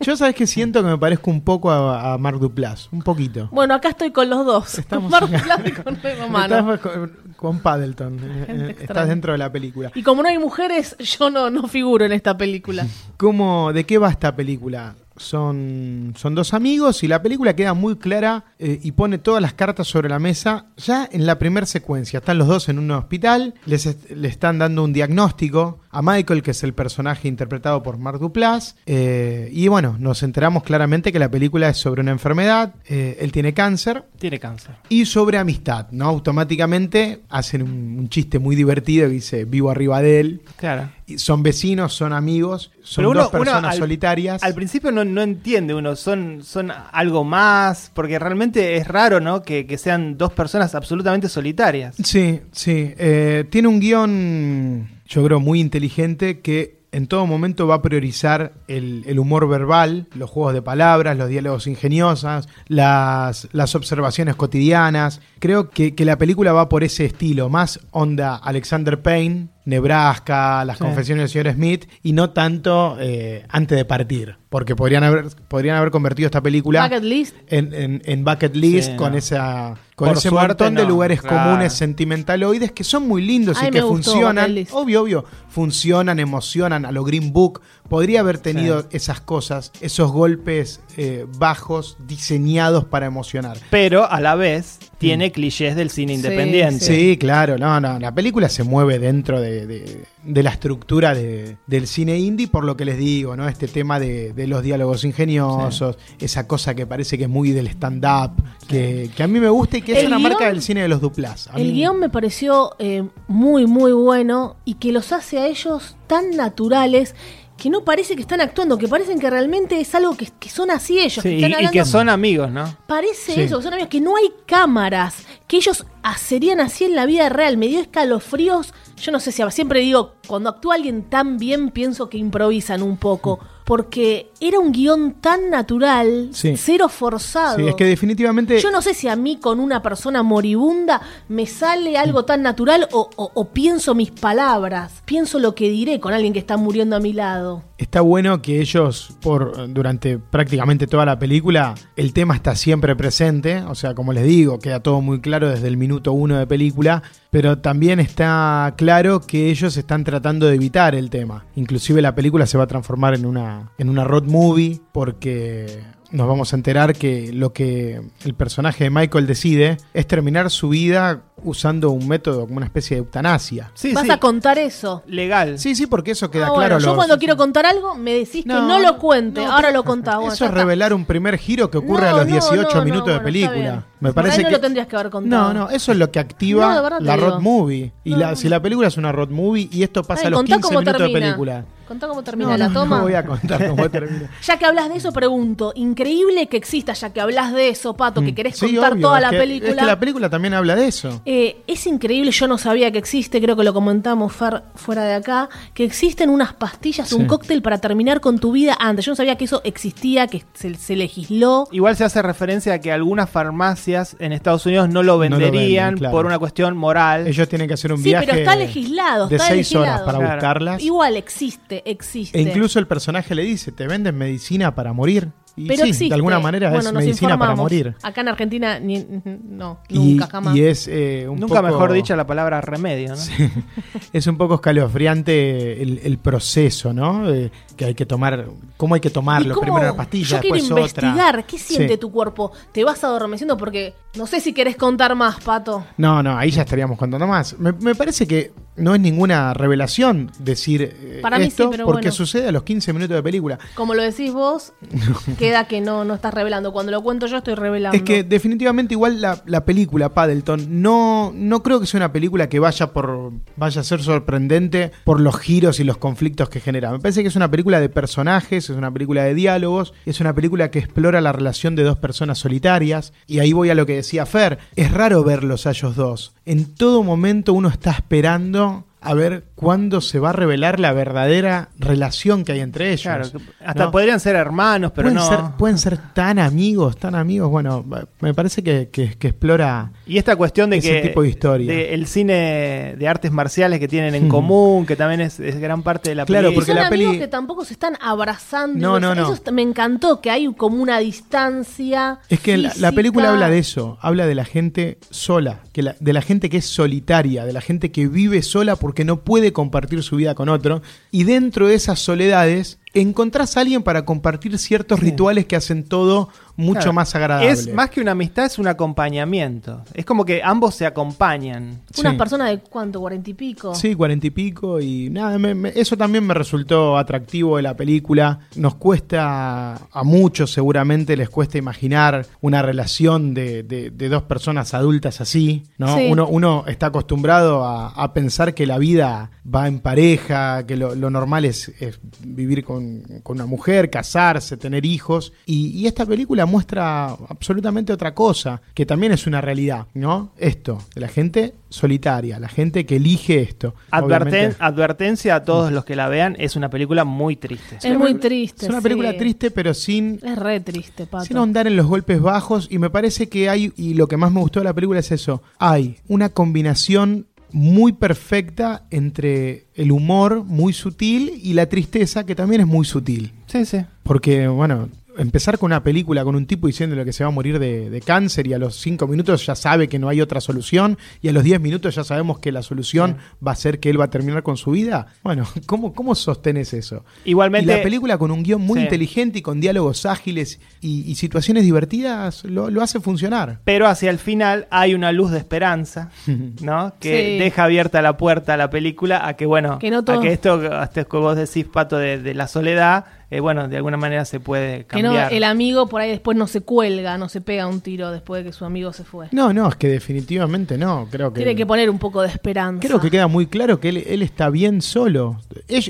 yo sabes que siento que me parezco un poco a, a Mark Duplass, un poquito. Bueno, acá estoy con los dos. Estamos Marco acá. Plaza y con Rey Romano. Estás con, con Paddleton, eh, eh, extraña. estás dentro de la película. Y como no hay mujeres, yo no, no figuro en esta película. ¿Cómo, ¿De qué va esta película? Son, son dos amigos y la película queda muy clara eh, y pone todas las cartas sobre la mesa ya en la primera secuencia. Están los dos en un hospital, les est- le están dando un diagnóstico a Michael, que es el personaje interpretado por Mark Duplass. eh, y bueno, nos enteramos claramente que la película es sobre una enfermedad, eh, él tiene cáncer Tiene cáncer. y sobre amistad, ¿no? Automáticamente hacen un, un chiste muy divertido que dice vivo arriba de él. Claro. Son vecinos, son amigos, son uno- dos personas al- solitarias. Al principio no, no entiende uno, son, son algo más, porque realmente es raro, ¿no? Que, que sean dos personas absolutamente solitarias. Sí, sí. eh, tiene un guion, yo creo, muy inteligente que en todo momento va a priorizar el, el humor verbal, los juegos de palabras, los diálogos ingeniosos, las, las observaciones cotidianas. Creo que, que la película va por ese estilo, más onda Alexander Payne, Nebraska, las Sí. confesiones del señor Smith, y no tanto eh, antes de partir, porque podrían haber, podrían haber convertido esta película Bucket list. en, en- en bucket list Sí, con no. esa con Por ese montón de lugares claro. comunes sentimentaloides que son muy lindos Ay, y que funcionan obvio obvio funcionan emocionan a lo Green Book podría haber tenido esas cosas esos golpes eh, bajos diseñados para emocionar Pero a la vez tiene clichés del cine Sí, independiente. Sí, claro, no, no, la película se mueve dentro de, de- de la estructura de- del cine indie, por lo que les digo, ¿no? Este tema de, de los diálogos ingeniosos, esa cosa que parece que es muy del stand-up, que, que a mí me gusta y que es una guión- marca del cine de los duplas. A El mí- guion me pareció eh, muy, muy bueno y que los hace a ellos tan naturales que no parece que están actuando, que parecen que realmente es algo que, que son así ellos. Sí, que y, están y hablando- que son amigos, ¿no? Parece Sí. eso, que son amigos, que no hay cámaras, que ellos serían así en la vida real. Me dio escalofríos. Yo no sé si siempre digo, cuando actúa alguien tan bien, pienso que improvisan un poco. Porque era un guion tan natural, Sí. cero forzado. Sí, es que definitivamente... Yo no sé si a mí con una persona moribunda me sale algo tan natural o, o- o pienso mis palabras, pienso lo que diré con alguien que está muriendo a mi lado. Está bueno que ellos, por durante prácticamente toda la película, el tema está siempre presente. O sea, como les digo, queda todo muy claro desde el minuto uno de película. Pero también está claro que ellos están tratando de evitar el tema. Inclusive la película se va a transformar en una, en una road movie porque nos vamos a enterar que lo que el personaje de Michael decide es terminar su vida usando un método como una especie de eutanasia. Sí, ¿Vas sí. a contar eso? Legal. Sí, sí, porque eso queda Ah, bueno, claro. yo los- cuando quiero contar algo me decís que no lo cuente, no, ahora lo. Bueno, Eso es revelar un primer giro que ocurre No, a los no, 18 no, minutos no, de bueno, película. Me ahí parece no que lo tendrías que haber contado. No, no, eso es lo que activa la digo. road movie. Y la, si la película es una road movie y esto pasa Ay, a los contá 15 cómo minutos termina. de película. Contá cómo termina No, la no, toma. No voy a contar cómo termina. Ya que hablas de eso, pregunto, increíble que exista, ya que hablas de eso, Pato, que querés Mm. Sí, contar obvio, toda la que- película. Es que la película también habla de eso. Eh, es increíble, yo no sabía que existe, creo que lo comentamos Fer, fuera de acá, que existen unas pastillas, Sí. un cóctel para terminar con tu vida antes. Yo no sabía que eso existía, que se, se legisló. Igual se hace referencia a que algunas farmacias en Estados Unidos no lo No lo venderían venden, claro. por una cuestión moral. Ellos tienen que hacer un Sí, viaje pero está legislado, de está 6 legislado. horas para Claro. buscarlas. Igual existe, existe. E incluso el personaje le dice, te venden medicina para morir. Y pero sí, existe. de alguna manera Bueno, es medicina para morir. Acá en Argentina, ni- no, Y, nunca, jamás. y es eh, un Nunca poco- mejor dicha la palabra remedio, ¿no? es un poco escalofriante el, el proceso, ¿no? Eh, que hay que tomar, cómo hay que ¿Y tomarlo. cómo- Primero una pastilla, Yo después investigar otra. qué siente Sí. tu cuerpo. ¿Te vas adormeciendo? Porque no sé si querés contar más, Pato. No, no, ahí ya estaríamos contando más. Me, me parece que no es ninguna revelación decir eh, Para mí esto, sí, pero porque bueno. sucede a los 15 minutos de película. Como lo decís vos, queda que no, no estás revelando. Cuando lo cuento yo estoy revelando. Es que definitivamente igual la, la película Paddleton no, no creo que sea una película que vaya por vaya a ser sorprendente por los giros y los conflictos que genera. Me parece que es una película de personajes, es una película de diálogos, es una película que explora la relación de dos personas solitarias y ahí voy a lo que decía Fer, es raro verlos a ellos dos. En todo momento uno está esperando a ver cuándo se va a revelar la verdadera relación que hay entre ellos. Claro, hasta ¿no? podrían ser hermanos, pero pueden, no. ser, pueden ser tan amigos, tan amigos. Bueno, me parece que, que- que explora. Y esta cuestión de ese que tipo de historia. de el cine de artes marciales que tienen en Ujú. común, que también es, es gran parte de la Claro, película. porque son la peli- amigos que tampoco se están abrazando. No, no, Eso no. está- me encantó que hay como una distancia. Es que la, película habla de eso, habla de la gente sola, que la- de la gente que es solitaria, de la gente que vive sola porque no puede compartir su vida con otro. Y dentro de esas soledades encontrás a alguien para compartir ciertos rituales que hacen todo mucho Claro. más agradable. Es más que una amistad, es un acompañamiento. Es como que ambos se acompañan. Unas Sí. personas de cuánto, cuarenta y pico. Sí, cuarenta y pico y nada, me- me- eso también me resultó atractivo de la película. Nos cuesta, a muchos seguramente les cuesta imaginar una relación de, de- de dos personas adultas así, ¿no? Sí. Uno, uno está acostumbrado a, a pensar que la vida va en pareja, que lo, lo normal es, es vivir con, con una mujer, casarse, tener hijos, y, y esta película muestra absolutamente otra cosa, que también es una realidad, ¿no? Esto, de la gente solitaria, la gente que elige esto. Adverten- Obviamente. advertencia a todos los que la vean, es una película muy triste. Es muy triste. Es una sí. película triste, pero sin, Es re triste, Pato. sin ahondar en los golpes bajos. Y me parece que hay, y lo que más me gustó de la película es eso: hay una combinación muy perfecta entre el humor muy sutil y la tristeza, que también es muy sutil. Sí, sí. Porque, bueno, empezar con una película con un tipo diciéndole que se va a morir de, de cáncer y a los 5 minutos ya sabe que no hay otra solución y a los 10 minutos ya sabemos que la solución va a ser que él va a terminar con su vida. Bueno, ¿cómo, cómo sostenes eso? Igualmente- Y la película con un guion muy Sí. inteligente y con diálogos ágiles y, y situaciones divertidas lo, lo hace funcionar. Pero hacia el final hay una luz de esperanza, ¿no? Que Sí. deja abierta la puerta a la película a que, bueno, Que no todo- a que esto, hasta que vos decís, Pato, de, de la soledad, eh, bueno, de alguna manera se puede Que no, cambiar. el amigo por ahí después no se cuelga, no se pega un tiro después de que su amigo se fue. No, no, es que definitivamente no. Creo que, Tiene que poner un poco de esperanza. Creo que queda muy claro que él, él está bien solo.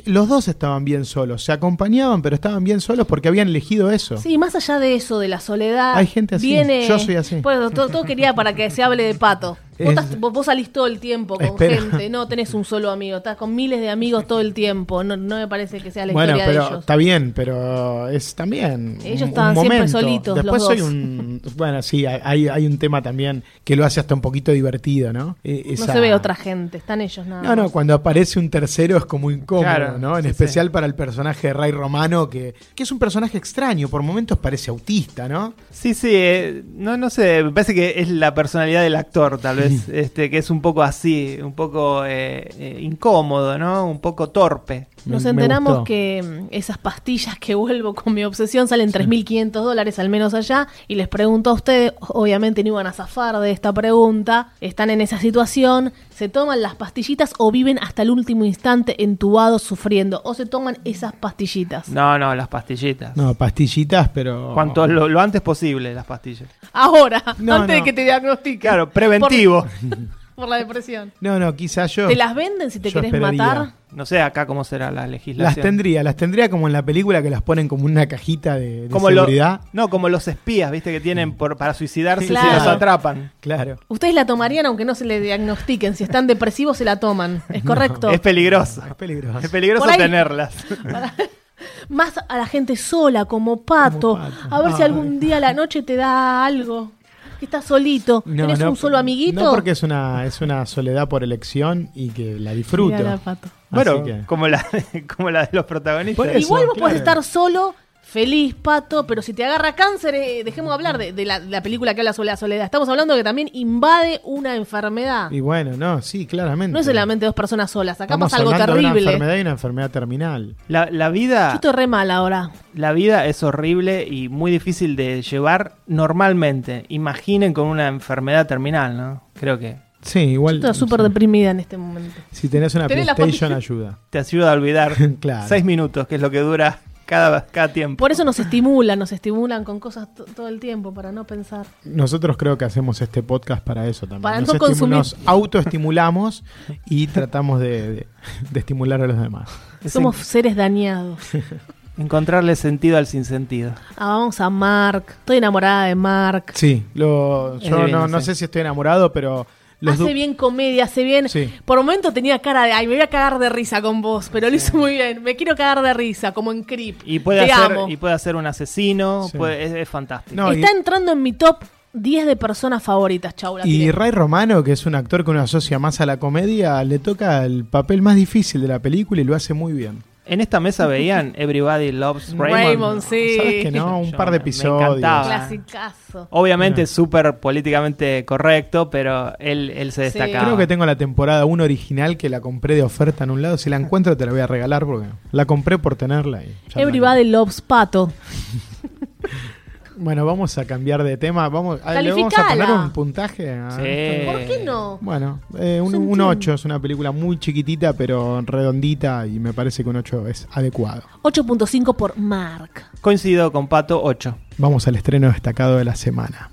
Los dos estaban bien solos. Se acompañaban, pero estaban bien solos porque habían elegido eso. Sí, más allá de eso, de la soledad. Hay gente así. Viene... Yo soy así. Bueno, todo, todo quería para que se hable de pato. Vos, Es- estás- vos- vos salís todo el tiempo con Espera. gente, no tenés un solo amigo, estás con miles de amigos todo el tiempo. No, no me parece que sea la bueno, historia de pero ellos. está bien, pero es también. Ellos un- un estaban siempre solitos, Después los soy dos. un. Bueno, sí, hay, hay un tema también que lo hace hasta un poquito divertido, ¿no? E- No se ve otra gente, están ellos nada No, no, más. cuando aparece un tercero es como incómodo, Claro, ¿no? En sí, especial para el personaje de Ray Romano, que, que es un personaje extraño, por momentos parece autista, ¿no? Sí, sí, eh, no, no sé, me parece que es la personalidad del actor, tal vez, este, que es un poco así, un poco eh, eh, incómodo, ¿no? Un poco torpe. Nos enteramos que mm, esas pastillas que vuelvo con mi obsesión salen 3.500 dólares al menos allá y les pregunto a ustedes, obviamente no iban a zafar de esta pregunta, están en esa situación, se toman las pastillitas o viven hasta el último instante entubados sufriendo o se toman esas pastillitas. No, no, las pastillitas. No, pastillitas, pero. Cuanto lo, lo antes posible, las pastillas. Ahora, No, antes de que te diagnostiquen. Claro, preventivo. Por, por la depresión. No, no, quizás yo. ¿Te las venden si te yo querés esperaría. matar? No sé acá cómo será la Las legislación. tendría, las tendría como en la película que las ponen como una cajita de, de como lo- seguridad. no, como los espías, ¿viste? Que tienen por, para suicidarse Claro. si los atrapan. Claro. Ustedes la tomarían aunque no se le diagnostiquen. Si están depresivos, se la toman. ¿Es correcto? Es peligroso. Es peligroso. Es peligroso ahí- tenerlas. Para- Más a la gente sola, como pato. Como pato. A ver si Ay. algún día a la noche te da algo. Que estás solito. No, ¿Tenés no, un solo amiguito? No, porque es una, es una soledad por elección y que la disfruto. Mirá la pato. Bueno, que- como, la, como la de los protagonistas. Por eso, Igual vos podés claro. estar solo, feliz, pato, pero si te agarra cáncer, eh, dejemos de hablar de, de la, de la película que habla sobre la soledad. Estamos hablando que también invade una enfermedad. Y bueno, no, sí, claramente. No es solamente dos personas solas. Acá Estamos pasa algo de una terrible. enfermedad y una enfermedad terminal. La, la Yo vida, estoy re mal ahora. la vida es horrible y muy difícil de llevar normalmente. Imaginen con una enfermedad terminal, ¿no? Creo que Sí, igual. Estoy súper sí. deprimida en este momento. Si tenés una Tenés la PlayStation, ayuda. te ayuda a olvidar Claro. seis minutos, que es lo que dura cada, cada tiempo. Por eso nos estimulan, nos estimulan con cosas to- todo el tiempo para no pensar. Nosotros creo que hacemos este podcast para eso también. Para nos, no consumir. nos autoestimulamos y tratamos de, de- de estimular a los demás. Somos seres dañados. en- encontrarle sentido al sinsentido. Ah, vamos a Mark. Estoy enamorada de Mark. Sí, lo, yo no, sé si estoy enamorado, pero los hace bien comedia, hace bien. Sí. Por momentos tenía cara de, ay, me voy a cagar de risa con vos, pero lo hizo muy bien. Me quiero cagar de risa, como en Creep. Y puede, Te hacer, amo. y puede hacer un asesino, Sí. puede- es, es fantástico. No, Está y- entrando en mi top 10 de personas favoritas, chau. la Y tiré. Ray Romano, que es un actor que uno asocia más a la comedia, le toca el papel más difícil de la película y lo hace muy bien. En esta mesa veían Everybody Loves Raymond. Raymond, sí. ¿Sabes que no? Un Yo par de episodios. encantaba. Clasicazo. Obviamente súper políticamente correcto, pero él, él se Sí. destacaba. Creo que tengo la temporada 1 original que la compré de oferta en un lado. Si la encuentro te la voy a regalar porque la compré por tenerla. Y Everybody loves Pato. Bueno, vamos a cambiar de tema. Vamos, a- ¿Le vamos a poner un puntaje? a Sí. ¿Por qué no? Bueno, eh, un 8 es una película muy chiquitita pero redondita y me parece que un 8 es adecuado. 8.5 por Mark. Coincido con Pato 8. Vamos al estreno destacado de la semana.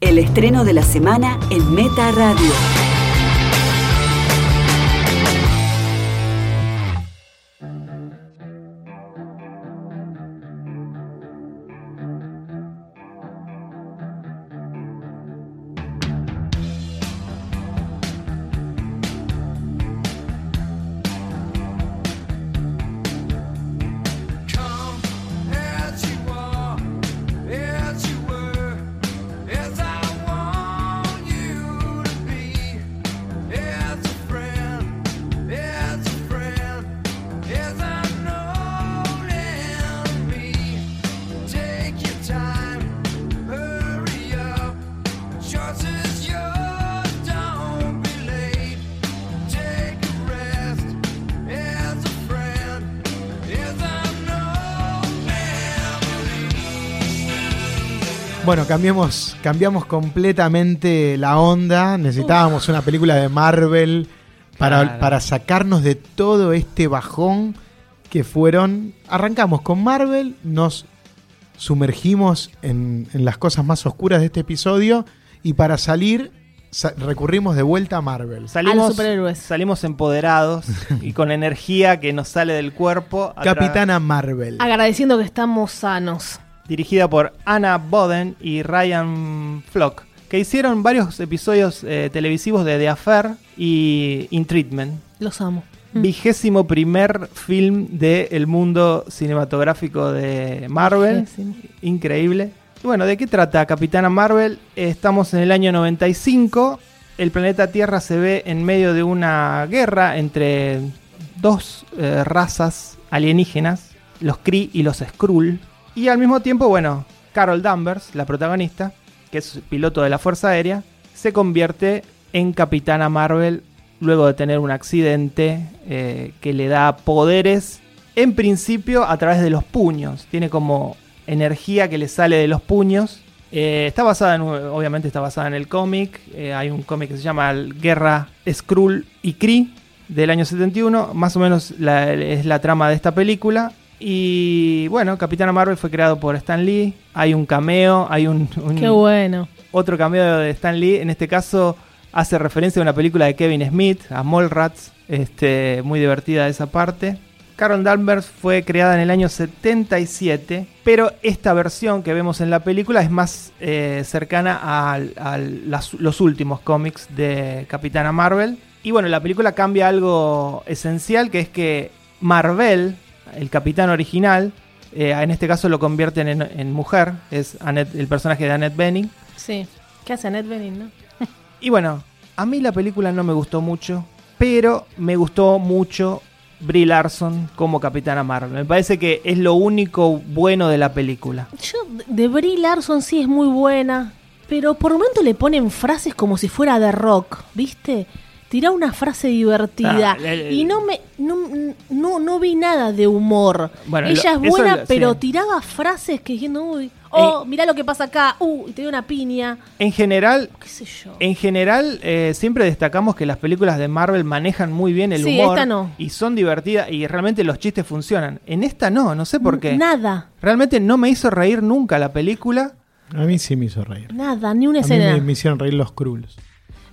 El estreno de la semana en Meta Radio. Bueno, cambiamos, cambiamos completamente la onda. Necesitábamos una película de Marvel para, Claro. para sacarnos de todo este bajón que fueron. Arrancamos con Marvel, nos sumergimos en, en las cosas más oscuras de este episodio y para salir sa- recurrimos de vuelta a Marvel. Salimos, superhéroes. salimos empoderados y con energía que nos sale del cuerpo. a Capitana Marvel. Agradeciendo que estamos sanos. Dirigida por Anna Boden y Ryan Flock, que hicieron varios episodios eh, televisivos de The Affair y In Treatment. Los amo. Mm. Vigésimo primer film del mundo cinematográfico de Marvel. Increíble. Bueno, ¿de qué trata Capitana Marvel? Estamos en el año 95. El planeta Tierra se ve en medio de una guerra entre dos eh, razas alienígenas, los Kree y los Skrull. Y al mismo tiempo, bueno, Carol Danvers, la protagonista, que es piloto de la Fuerza Aérea, se convierte en Capitana Marvel luego de tener un accidente eh, que le da poderes, en principio a través de los puños. Tiene como energía que le sale de los puños. Eh, está basada en, obviamente está basada en el cómic. Eh, hay un cómic que se llama Guerra Skrull y Kree del año 71. Más o menos es la trama de esta película. Y bueno, Capitana Marvel fue creado por Stan Lee. Hay un cameo, hay un, un- Qué bueno. otro cameo de Stan Lee. En este caso hace referencia a una película de Kevin Smith, a Mallrats. Este, muy divertida esa parte. Carol Danvers fue creada en el año 77, pero esta versión que vemos en la película es más eh, cercana a, los últimos cómics de Capitana Marvel. Y bueno, la película cambia algo esencial, que es que Marvel, el capitán original, eh, en este caso lo convierten en, en mujer, es Annette- el personaje de Annette Bening. Sí. ¿Qué hace Annette Bening, no? Y bueno, a mí la película no me gustó mucho, pero me gustó mucho Brie Larson como Capitana Marvel. Me parece que es lo único bueno de la película. Yo, de Brie Larson sí es muy buena, pero por momento le ponen frases como si fuera de rock, ¿viste? Tira una frase divertida Ah, el- el- y no me no, no, no vi nada de humor. Bueno, Ella lo- es buena, lo- pero sí. tiraba frases que diciendo, uy, oh, Eh, mirá lo que pasa acá, uh, y te dio una piña, En general, qué sé yo. en general eh, siempre destacamos que las películas de Marvel manejan muy bien el Sí, humor esta no. y son divertidas y realmente los chistes funcionan. En esta no, no sé por qué. Nada, Realmente no me hizo reír nunca la película. A mí sí me hizo reír. nada, ni una A mí escena. me, me hicieron reír los Krulls.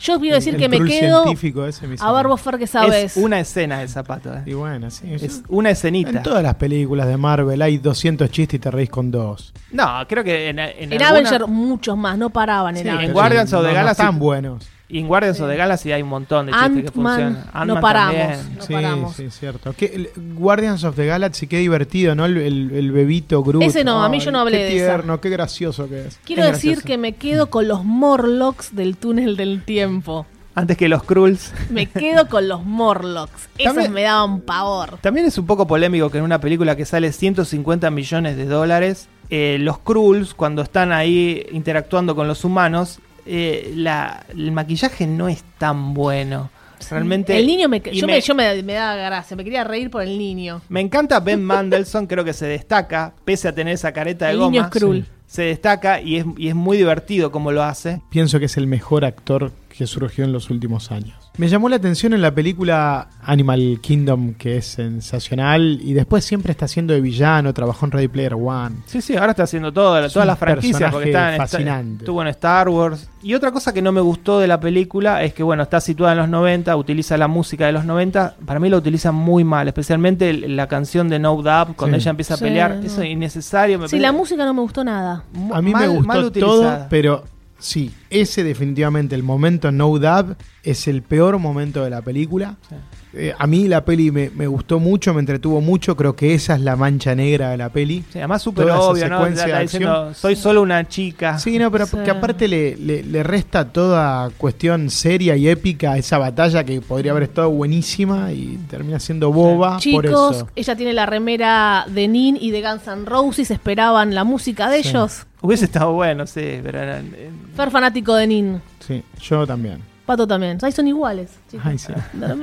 Yo quiero decir El- que el me quedo científico ese me a ver vos, Fer, que sabes. Es una escena de zapato. eh. Y bueno, sí. Es una escenita. En todas las películas de Marvel hay 200 chistes y te reís con dos. No, creo que en, en, En alguna- Avenger muchos más, no paraban en Sí, Avenger. en Guardians of the no, no Galaxy- están buenos. Y en Guardians of the Galaxy hay un montón de chistes que funcionan. no paramos. también. No sí, paramos. sí, cierto. ¿Qué- el- Guardians of the Galaxy, qué divertido, ¿no? El, el- el bebito Groot. Ese no, a mí yo no hablé qué de esa. tierno, qué gracioso que es. Quiero Es decir gracioso. que me quedo con los Morlocks del túnel del tiempo. Antes que los Krulls. Me quedo con los Morlocks. Esos También- me daban pavor. También es un poco polémico que en una película que sale 150 millones de dólares, eh, los Krulls, cuando están ahí interactuando con los humanos, eh, la- el maquillaje no es tan bueno. Realmente. El niño me, yo, me, yo me, me daba gracia, me quería reír por el niño. Me encanta Ben Mandelson, creo que se destaca, pese a tener esa careta de El goma. niño Skrull. Se destaca y es, y es muy divertido como lo hace. Pienso que es el mejor actor que surgió en los últimos años. Me llamó la atención en la película Animal Kingdom, que es sensacional, y después siempre está haciendo de villano, trabajó en Ready Player One. Sí, sí, ahora está haciendo todo, Es todas las franquicias porque está en, fascinante. estuvo en Star Wars. Y otra cosa que no me gustó de la película es que, bueno, está situada en los 90, utiliza la música de los 90. Para mí la utiliza muy mal, especialmente la canción de No Doubt, cuando Sí. ella empieza a Sí, pelear. no. Eso es innecesario. Me Sí, la música no me gustó nada. A mí mal- me gustó todo, pero sí, ese definitivamente, el momento No Dab, es el peor momento de la película. Sí. Eh, a mí la peli me, me gustó mucho, me entretuvo mucho, creo que esa es la mancha negra de la peli. Sí, además súper obvio, ¿no? diciendo, acción. soy solo una chica. Sí, no, pero Sí. que aparte le, le- le resta toda cuestión seria y épica a esa batalla que podría haber estado buenísima y termina siendo boba por Chicos, eso. ella tiene la remera de Nin y de Guns N' Roses, esperaban la música de Sí. ellos. Hubiese estado bueno, sí, pero eran- eh, Fer fanático de Nin. Sí, yo también. Pato también. Ahí son iguales. chicos. Ay, sí.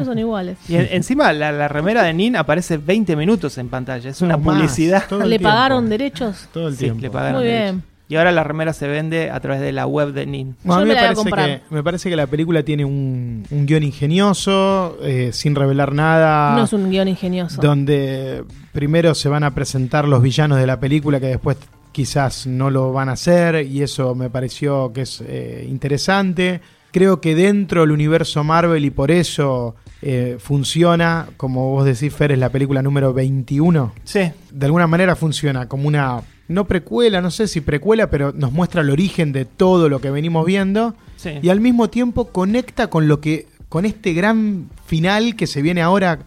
Son iguales. Y en- encima la, la remera de Nin aparece 20 minutos en pantalla. Es una No, más, publicidad. el ¿Le tiempo. pagaron derechos? Todo el Sí, tiempo. le pagaron Muy derechos. bien. Y ahora la remera se vende a través de la web de Nin. Bueno, Yo a mí me me, la voy a parece comprar. que, me parece que la película tiene un, un guion ingenioso, eh, sin revelar nada. No es un guion ingenioso. donde primero se van a presentar los villanos de la película que después quizás no lo van a hacer y eso me pareció que es eh, interesante. Creo que dentro del universo Marvel y por eso eh, funciona, como vos decís, Fer, es la película número 21. Sí, De alguna manera funciona como una, no precuela, no sé si precuela, pero nos muestra el origen de todo lo que venimos viendo sí. y al mismo tiempo conecta con lo que con este gran final que se viene ahora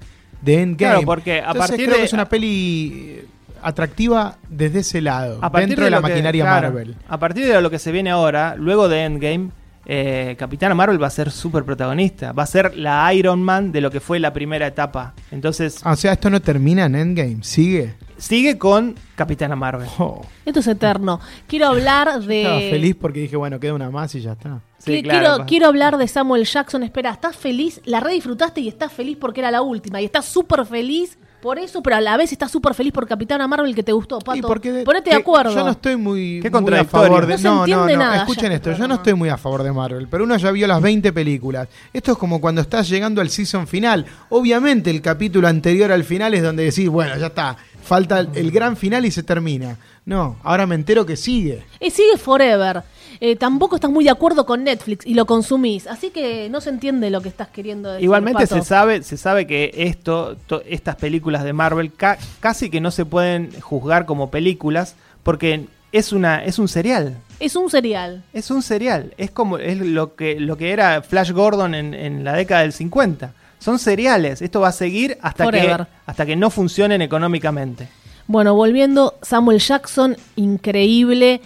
de Endgame. Claro, porque a Entonces partir creo de- que es una peli eh, atractiva desde ese lado, dentro de, la que- maquinaria claro, Marvel. A partir de lo que se viene ahora, luego de Endgame, eh, Capitana Marvel va a ser súper protagonista. Va a ser la Iron Man de lo que fue la primera etapa. Entonces, Ah, o sea, esto no termina en Endgame, sigue. Sigue con Capitana Marvel. Oh, Esto es eterno. Quiero hablar de. estaba feliz porque dije, bueno, queda una más y ya está. Sí, claro, quiero, hablar de Samuel Jackson. Espera, ¿estás feliz? La re disfrutaste y estás feliz porque era la última. Y estás súper feliz por eso, pero a la vez estás súper feliz por Capitana Marvel que te gustó, Pato. Y porque Ponete de acuerdo. Yo no estoy muy, Qué muy a favor de No se No, no, entiende no. nada Escuchen ya esto. Yo no estoy muy a favor de Marvel, pero uno ya vio las 20 películas. Esto es como cuando estás llegando al season final. Obviamente, el capítulo anterior al final es donde decís, bueno, ya está. Falta el, gran final y se termina. No, ahora me entero que sigue. Eh, sigue Forever. Eh, tampoco estás muy de acuerdo con Netflix y lo consumís. Así que no se entiende lo que estás queriendo decir. Igualmente Pato. se sabe, se sabe que esto, to- estas películas de Marvel ca- casi que no se pueden juzgar como películas porque es una, es un serial. Es un serial. Es un serial. Es como es lo que lo que era Flash Gordon en, en la década del 50. Son seriales. Esto va a seguir hasta que hasta que no funcionen económicamente. Bueno, volviendo, Samuel Jackson, increíble.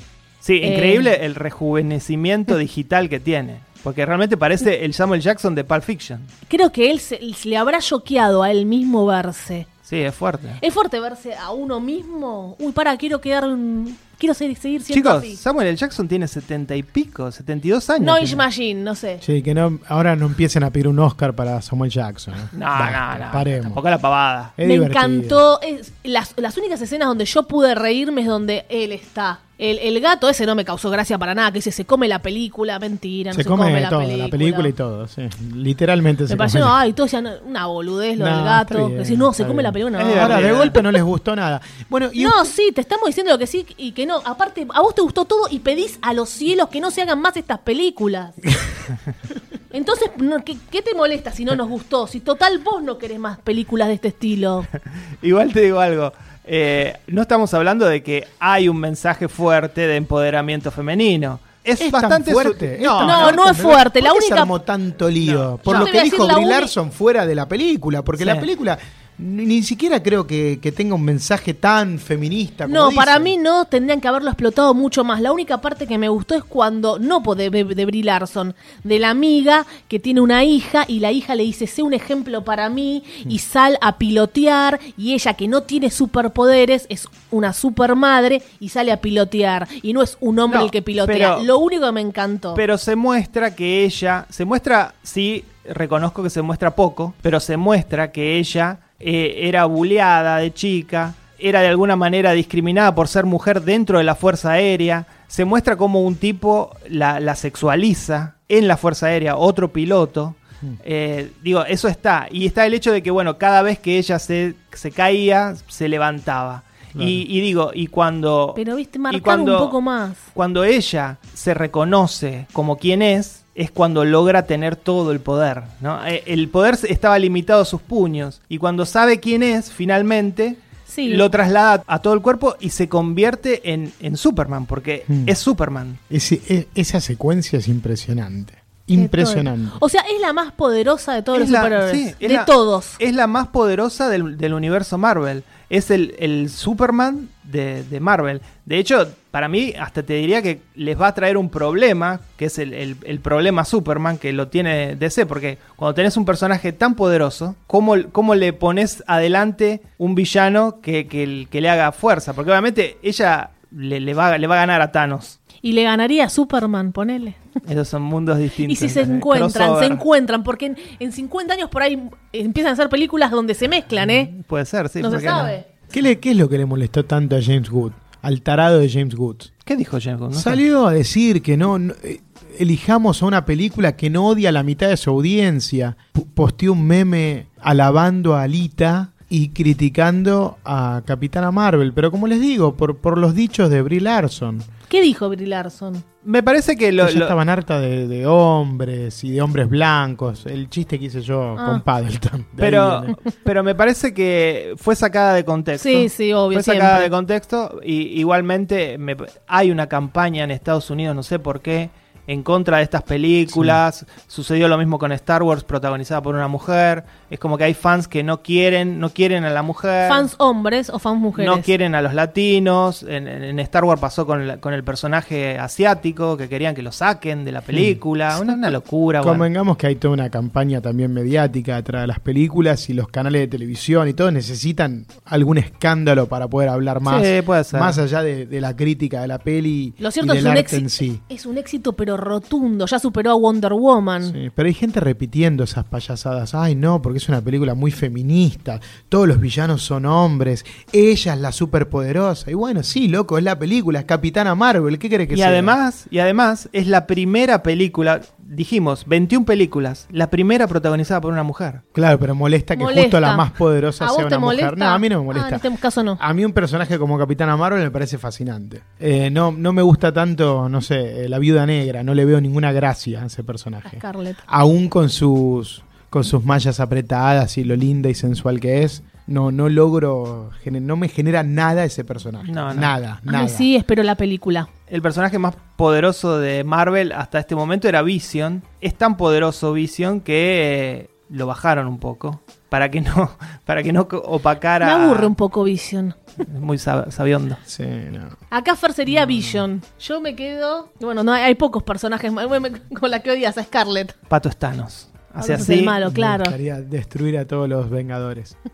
Sí, Eh. increíble el rejuvenecimiento digital que tiene. Porque realmente parece el Samuel Jackson de Pulp Fiction. Creo que él se, se le habrá choqueado a él mismo verse. Sí, es fuerte. ¿Es fuerte verse a uno mismo? Uy, para, quiero quedar. un- Quiero seguir, seguir siendo Chicos, así. Samuel L. Jackson tiene setenta y pico, 72 años. Tiene. Machine, no sé. Sí, que no, ahora no empiecen a pedir un Oscar para Samuel Jackson. ¿eh? No, Basta, no, no. Paremos. Tampoco la pavada. Es Me divertido. encantó. es- las, las únicas escenas donde yo pude reírme es donde él está. El, el gato ese no me causó gracia para nada, que dice se come la película, mentira, no Se se, come, la todo, película. la película y todo, sí. Literalmente se Me pareció, come. ay, todo una boludez lo No, del gato. bien, Que decís, no, se come la película. No. Ahora, de golpe no les gustó nada. Bueno, y No, sí, te estamos diciendo lo que sí y que no. Aparte, a vos te gustó todo y pedís a los cielos que no se hagan más estas películas. Entonces, ¿qué, qué te molesta si no nos gustó? Si total vos no querés más películas de este estilo. Igual te digo algo. Eh, no estamos hablando de que hay un mensaje fuerte de empoderamiento femenino. Es, es bastante tan fuerte. tan no, no es fuerte, la ¿Por qué se única- armó tanto lío? Por lo que dijo la Brie uni- Larson fuera de la película, porque Sí. la película ni, ni siquiera creo que, que tenga un mensaje tan feminista. Como No, para mí no, tendrían que haberlo explotado mucho más. La única parte que me gustó es cuando, no de, de, Brie Larson, de la amiga que tiene una hija y la hija le dice, sé un ejemplo para mí y sal a pilotear y ella que no tiene superpoderes es una supermadre y sale a pilotear y no es un hombre No, el que pilotea. pero- Lo único que me encantó. Pero se muestra que ella, se muestra, sí, reconozco que se muestra poco, pero se muestra que ella eh, era buleada de chica, era de alguna manera discriminada por ser mujer dentro de la Fuerza Aérea, se muestra como un tipo la, la sexualiza en la Fuerza Aérea, otro piloto. Eh, digo, eso está. Y está el hecho de que, bueno, cada vez que ella se, se caía, se levantaba. Y, y digo, y cuando... Pero, viste, y marcar cuando- un poco más. cuando ella se reconoce como quien es, es cuando logra tener todo el poder. ¿no? Eh, El poder estaba limitado a sus puños. Y cuando sabe quién es, finalmente, Sí. lo traslada a todo el cuerpo y se convierte en, en Superman, porque Hmm. es Superman. Ese- e- esa secuencia es impresionante. Impresionante. O sea, es la más poderosa de todos Es los la- superhéroes. sí, es de la- todos. Es la más poderosa del, del universo Marvel. Es el, el Superman de, de Marvel. De hecho, para mí, hasta te diría que les va a traer un problema, que es el, el- problema Superman, que lo tiene DC, porque cuando tenés un personaje tan poderoso, ¿cómo, cómo le pones adelante un villano que, que- que le haga fuerza? Porque obviamente ella le, le va, le va a ganar a Thanos. Y le ganaría a Superman, ponele. Esos son mundos distintos. Y si se Eh, encuentran, se encuentran, porque en, en 50 años por ahí empiezan a hacer películas donde se mezclan, ¿eh? Puede ser, sí. no se sabe. ¿Qué, le- ¿Qué es lo que le molestó tanto a James Wood? Al tarado de James Wood. ¿Qué dijo James? No sé. Salió a decir que no, no, eh, elijamos a una película que no odia a la mitad de su audiencia. P- posteó un meme alabando a Alita y criticando a Capitana Marvel. Pero como les digo, por, por los dichos de Brie Larson. ¿Qué dijo Brie Larson? Me parece que lo, estaban harta de, de hombres y de hombres blancos. El chiste que hice yo Ah. con Paddleton. De pero, viene. pero me parece que fue sacada de contexto. Sí, sí, obvio, Fue sacada siempre. de contexto y igualmente me- hay una campaña en Estados Unidos, no sé por qué, en contra de estas películas. Sucedió lo mismo con Star Wars, protagonizada por una mujer. Es como que hay fans que no quieren, no quieren a la mujer. ¿Fans hombres o fans mujeres? No quieren a los latinos. En, en- en Star Wars pasó con el, con el personaje asiático, que querían que lo saquen de la película. Una, una locura. bueno. Convengamos que hay toda una campaña también mediática detrás de las películas y los canales de televisión y todos necesitan algún escándalo para poder hablar más. Sí, puede ser. Más allá de, de la crítica de la peli Lo cierto y es un, éxito, en sí. es un éxito, pero rotundo. Ya superó a Wonder Woman. Sí, pero hay gente repitiendo esas payasadas. Ay, no, porque es una película muy feminista. Todos los villanos son hombres. Ella es la superpoderosa. Y bueno, sí, loco, es la película, es Capitana Marvel. ¿Qué crees que y sea? además, y además es la primera película, dijimos, 21 películas, la primera protagonizada por una mujer. Claro, pero molesta que Molesta. justo la más poderosa ¿A sea vos una te mujer. molesta? No, a mí no me Ah, molesta. en este caso no. A mí un personaje como Capitana Marvel me parece fascinante. Eh, no, no me gusta tanto, no sé, eh, la viuda negra. No le veo ninguna gracia a ese A personaje. Scarlett. Aún con sus, con sus mallas apretadas y lo linda y sensual que es, no, no logro, no me genera nada ese personaje. No, no. Nada, nada. Ay, sí, espero la película. El personaje más poderoso de Marvel hasta este momento era Vision. Es tan poderoso Vision que eh, lo bajaron un poco para que no para que no opacara. Me aburre un poco Vision. Es Muy sab- sabiondo. Sí, no. Acá Fer sería Vision. Yo me quedo. Bueno, no hay, hay pocos personajes con la que odias a Scarlett. Pato Stanos. Hace así. el malo, claro. Me gustaría destruir a todos los Vengadores.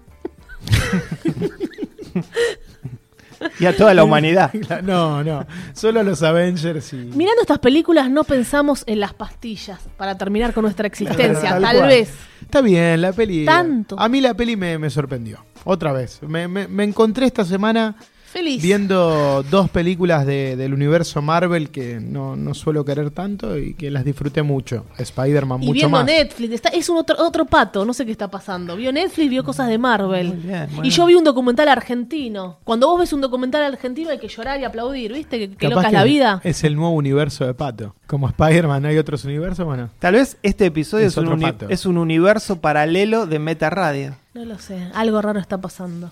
Y a toda la humanidad. no, no. Solo a los Avengers y. Mirando estas películas no pensamos en las pastillas para terminar con nuestra existencia, Tal vez. Está bien, la peli. Tanto. A mí la peli me, me sorprendió. Otra vez. Me, me- me encontré esta semana Feliz. viendo dos películas de- del universo Marvel que no, no suelo querer tanto y que las disfruté mucho. Spider-Man y mucho viendo más. Netflix, está, es un otro, otro pato, no sé qué está pasando. Vio Netflix, vio cosas de Marvel. Muy bien, bueno. Y yo vi un documental argentino. Cuando vos ves un documental argentino hay que llorar y aplaudir, ¿viste? Que, loca es la vida. Es el nuevo universo de Pato. Como Spider-Man hay otros universos, bueno. Tal vez este episodio Es es, un, otro uni- pato. es un universo paralelo de Meta Radio. No lo sé, algo raro está pasando.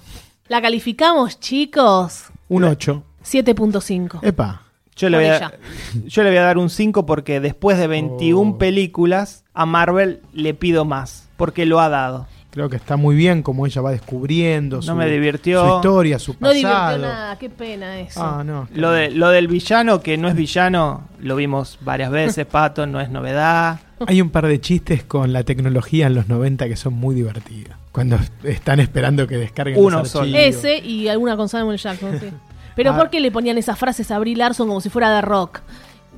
La calificamos, chicos. Un 8. 7.5. Epa. Yo le, voy a, yo le voy a dar un 5 porque después de 21 Oh. películas, a Marvel le pido más. Porque lo ha dado. Creo que está muy bien como ella va descubriendo No su, me divirtió. su historia, su No pasado. divirtió nada, qué pena eso. Ah, no. Lo, de, lo del villano, que no es villano, lo vimos varias veces, Pato, no es novedad. Hay un par de chistes con la tecnología en los 90 que son muy divertidos. Cuando están esperando que descarguen Uno los solo. Ese y alguna con Samuel Jackson, sí. Pero Ah. ¿por qué le ponían esas frases a Brie Larson como si fuera de rock?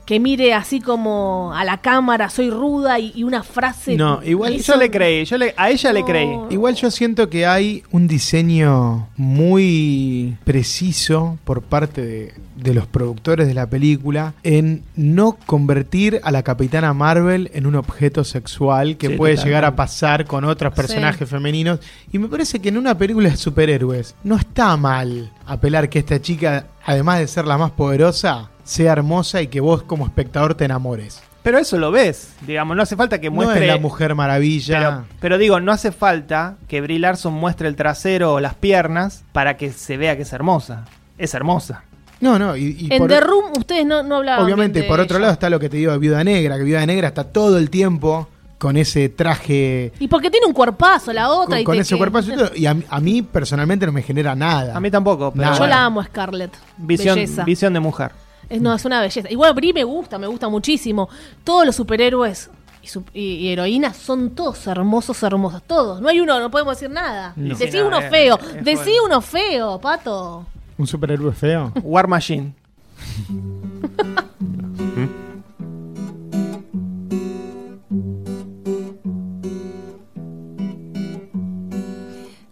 Que mire así como a la cámara, soy ruda y, y una frase. No, igual Eso- Yo le creí, yo le, a ella le creí. Igual yo siento que hay un diseño muy preciso por parte de, de los productores de la película en no convertir a la Capitana Marvel en un objeto sexual que Sí, puede totalmente. llegar a pasar con otros personajes femeninos. Y me parece que en una película de superhéroes no está mal apelar que esta chica, además de ser la más poderosa, sea hermosa y que vos como espectador te enamores. Pero eso lo ves, digamos, no hace falta que No muestre... es la Mujer Maravilla. Pero, pero digo, no hace falta que Brie Larson muestre el trasero o las piernas para que se vea que es hermosa. Es hermosa. No, no, y, y En por- The Room ustedes no, no hablaban. Obviamente, bien de por otro ella. lado está lo que te digo de Viuda Negra, que Viuda Negra está todo el tiempo con ese traje, Y porque tiene un cuerpazo la otra. con, y con te- ese que- cuerpazo y a, a mí personalmente no me genera nada. A mí tampoco, pero Nada. Yo la amo a Scarlett. visión, Belleza. visión de mujer. Es, no, es una belleza. Igual Brie me gusta, me gusta muchísimo. Todos los superhéroes y, su- y- y heroínas son todos hermosos, hermosos. Todos. No hay uno, no podemos decir nada. No. Decí uno es- feo. es Decí uno feo, pato. ¿Un superhéroe feo? War Machine.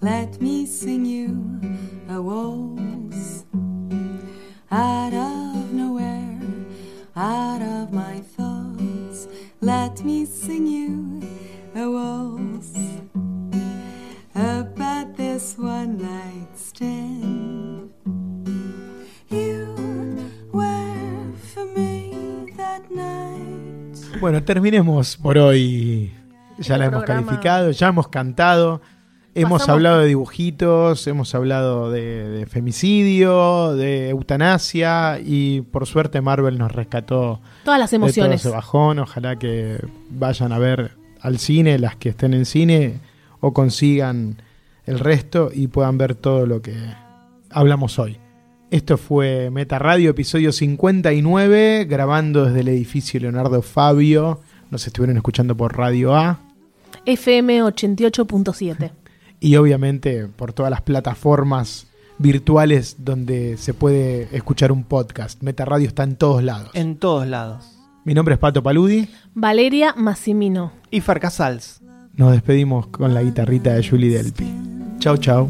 Let me sing you a waltz terminemos por hoy. Ya la hemos calificado, ya hemos cantado. Hemos Pasamos- hablado de dibujitos, hemos hablado de, de femicidio, de eutanasia y por suerte Marvel nos rescató Todas las de todo emociones. ese bajón. Ojalá que vayan a ver al cine, las que estén en cine, o consigan el resto y puedan ver todo lo que hablamos hoy. Esto fue Meta Radio, episodio 59, grabando desde el edificio Leonardo Fabio. Nos estuvieron escuchando por Radio A FM 88.7. y obviamente por todas las plataformas virtuales donde se puede escuchar un podcast. Meta Radio está en todos lados. En todos lados. Mi nombre es Pato Paludi. Valeria Massimino. Y Farcasals. Nos despedimos con la guitarrita de Julie Delpi. Chau, chau.